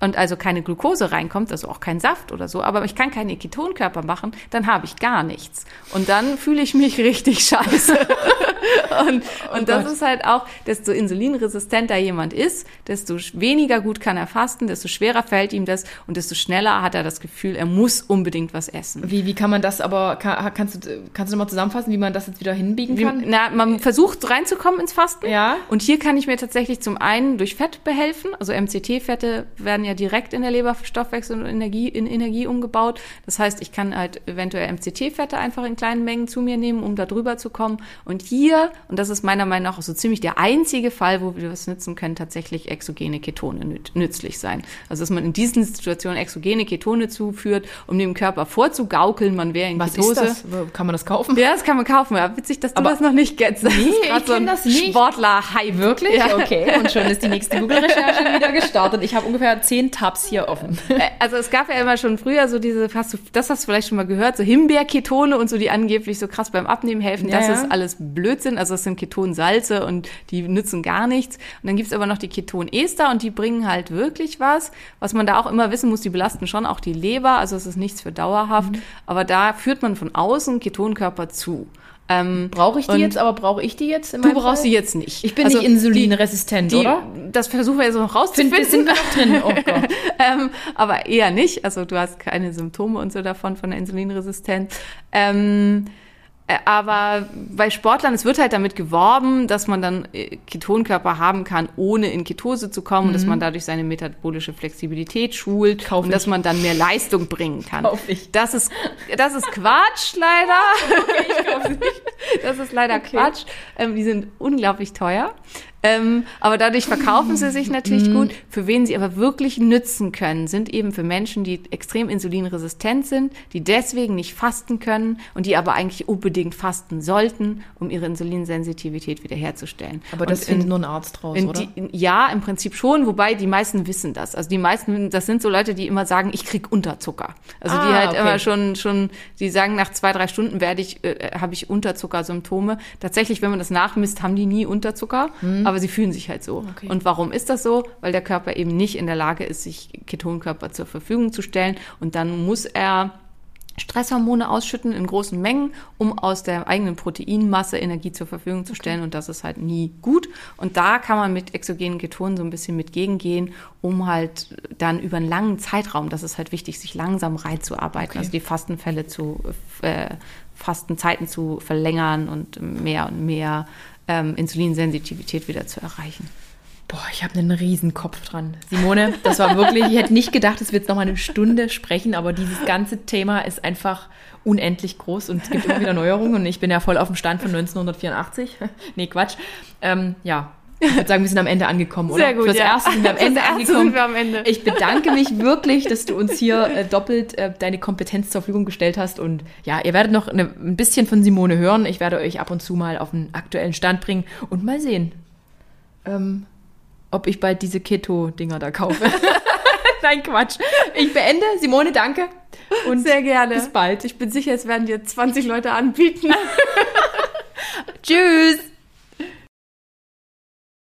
und also keine Glucose reinkommt, also auch kein Saft oder so, aber ich kann keine Ketonkörper machen, dann habe ich gar nichts. Und dann fühle ich mich richtig scheiße. und Oh und das Gott. ist halt auch, desto insulinresistenter jemand ist, desto weniger gut kann er fasten, desto schwerer fällt ihm das und desto schneller hat er das Gefühl, er muss unbedingt was essen. Wie, wie kann man das aber, kann, kannst du, kannst du nochmal zusammenfassen, wie man das jetzt wieder hinbiegen Wie, kann? na, man versucht reinzukommen ins Fasten. Ja. Und hier kann ich mir tatsächlich zum einen durch Fett behelfen. Also MCT-Fette werden ja direkt in der Leber für Stoffwechsel und Energie, in Energie umgebaut. Das heißt, ich kann halt eventuell MCT-Fette einfach in kleinen Mengen zu mir nehmen, um da drüber zu kommen. Und hier, und das ist meiner Meinung nach so ziemlich der einzige Fall, wo wir das nutzen können, tatsächlich exogene Ketone nüt- nützlich sein. Also dass man in diesen Situationen exogene Ketone zuführt, um dem Körper vorzugaukeln, man wäre in Was Ketose. ist das? Kann man das kaufen? Ja, das kann man kaufen. Ja, witzig, dass du Aber- das noch nicht kennst. Das Nee, ich so das nicht. Sportler-Hype. Wirklich? Ja. Okay. Und schon ist die nächste Google-Recherche wieder gestartet. Ich habe ungefähr zehn Tabs hier offen. Äh, Also es gab ja immer schon früher so diese, hast du, das hast du vielleicht schon mal gehört, so Himbeerketone und so, die angeblich so krass beim Abnehmen helfen. Ja, das ja. ist alles Blödsinn. Also das sind Ketonsalze und die nützen gar nichts. Und dann gibt's aber noch die Ketonester und die bringen halt wirklich was. Was man da auch immer wissen muss, die belasten schon auch die Leber. Also es ist nichts für dauerhaft. Mhm. Aber da führt man von außen Ketonkörper zu. Ähm, Brauche ich die jetzt, aber brauche ich die jetzt du brauchst sie jetzt nicht. Ich bin Also nicht insulinresistent, die, oder? Das versuchen wir jetzt noch rauszufinden. sind wir noch drin? Oh Gott. ähm, aber eher nicht. Also du hast keine Symptome und so davon von der Insulinresistenz. Ähm, äh, aber bei Sportlern, es wird halt damit geworben, dass man dann äh, Ketonkörper haben kann, ohne in Ketose zu kommen und dass man dadurch seine metabolische Flexibilität schult Kauf und dass man dann mehr Leistung bringen kann. Kauf ich. Das ist, das ist Quatsch, leider. Das ist leider Quatsch. Ähm, die sind unglaublich teuer. Ähm, aber dadurch verkaufen sie sich natürlich gut. Für wen sie aber wirklich nützen können, sind eben für Menschen, die extrem insulinresistent sind, die deswegen nicht fasten können und die aber eigentlich unbedingt fasten sollten, um ihre Insulinsensitivität wiederherzustellen. Aber das in- findet nur ein Arzt raus, in oder? die, ja, im Prinzip schon, wobei die meisten wissen das. Also die meisten, das sind so Leute, die immer sagen, ich krieg Unterzucker. Also die Ah, halt okay. immer schon, schon, die sagen, nach zwei, drei Stunden werde ich, äh, habe ich Unterzuckersymptome. Tatsächlich, wenn man das nachmisst, haben die nie Unterzucker, aber sie fühlen sich halt so. Okay. Und warum ist das so? Weil der Körper eben nicht in der Lage ist, sich Ketonkörper zur Verfügung zu stellen und dann muss er Stresshormone ausschütten in großen Mengen, um aus der eigenen Proteinmasse Energie zur Verfügung zu stellen. Und das ist halt nie gut. Und da kann man mit exogenen Ketonen so ein bisschen mit gegengehen, um halt dann über einen langen Zeitraum, das ist halt wichtig, sich langsam reinzuarbeiten, Okay. also die Fastenfälle zu, äh, Fastenzeiten zu verlängern und mehr und mehr ähm, Insulinsensitivität wieder zu erreichen. Boah, ich habe einen riesen Kopf dran. Simone, das war wirklich, ich hätte nicht gedacht, dass wir jetzt noch mal eine Stunde sprechen, aber dieses ganze Thema ist einfach unendlich groß und es gibt immer wieder Neuerungen und ich bin ja voll auf dem Stand von 1984. nee, Quatsch. Ähm, ja, ich würde sagen, wir sind am Ende angekommen, oder? Sehr gut, Fürs ja. Erste sind wir am Ende angekommen. sind wir am Ende. Ich bedanke mich wirklich, dass du uns hier äh, doppelt äh, deine Kompetenz zur Verfügung gestellt hast und ja, ihr werdet noch eine, ein bisschen von Simone hören. Ich werde euch ab und zu mal auf den aktuellen Stand bringen und mal sehen, ähm, ob ich bald diese Keto-Dinger da kaufe. Nein, Quatsch. Ich beende. Simone, danke. Und Sehr gerne. bis bald. Ich bin sicher, es werden dir 20 Leute anbieten. Tschüss.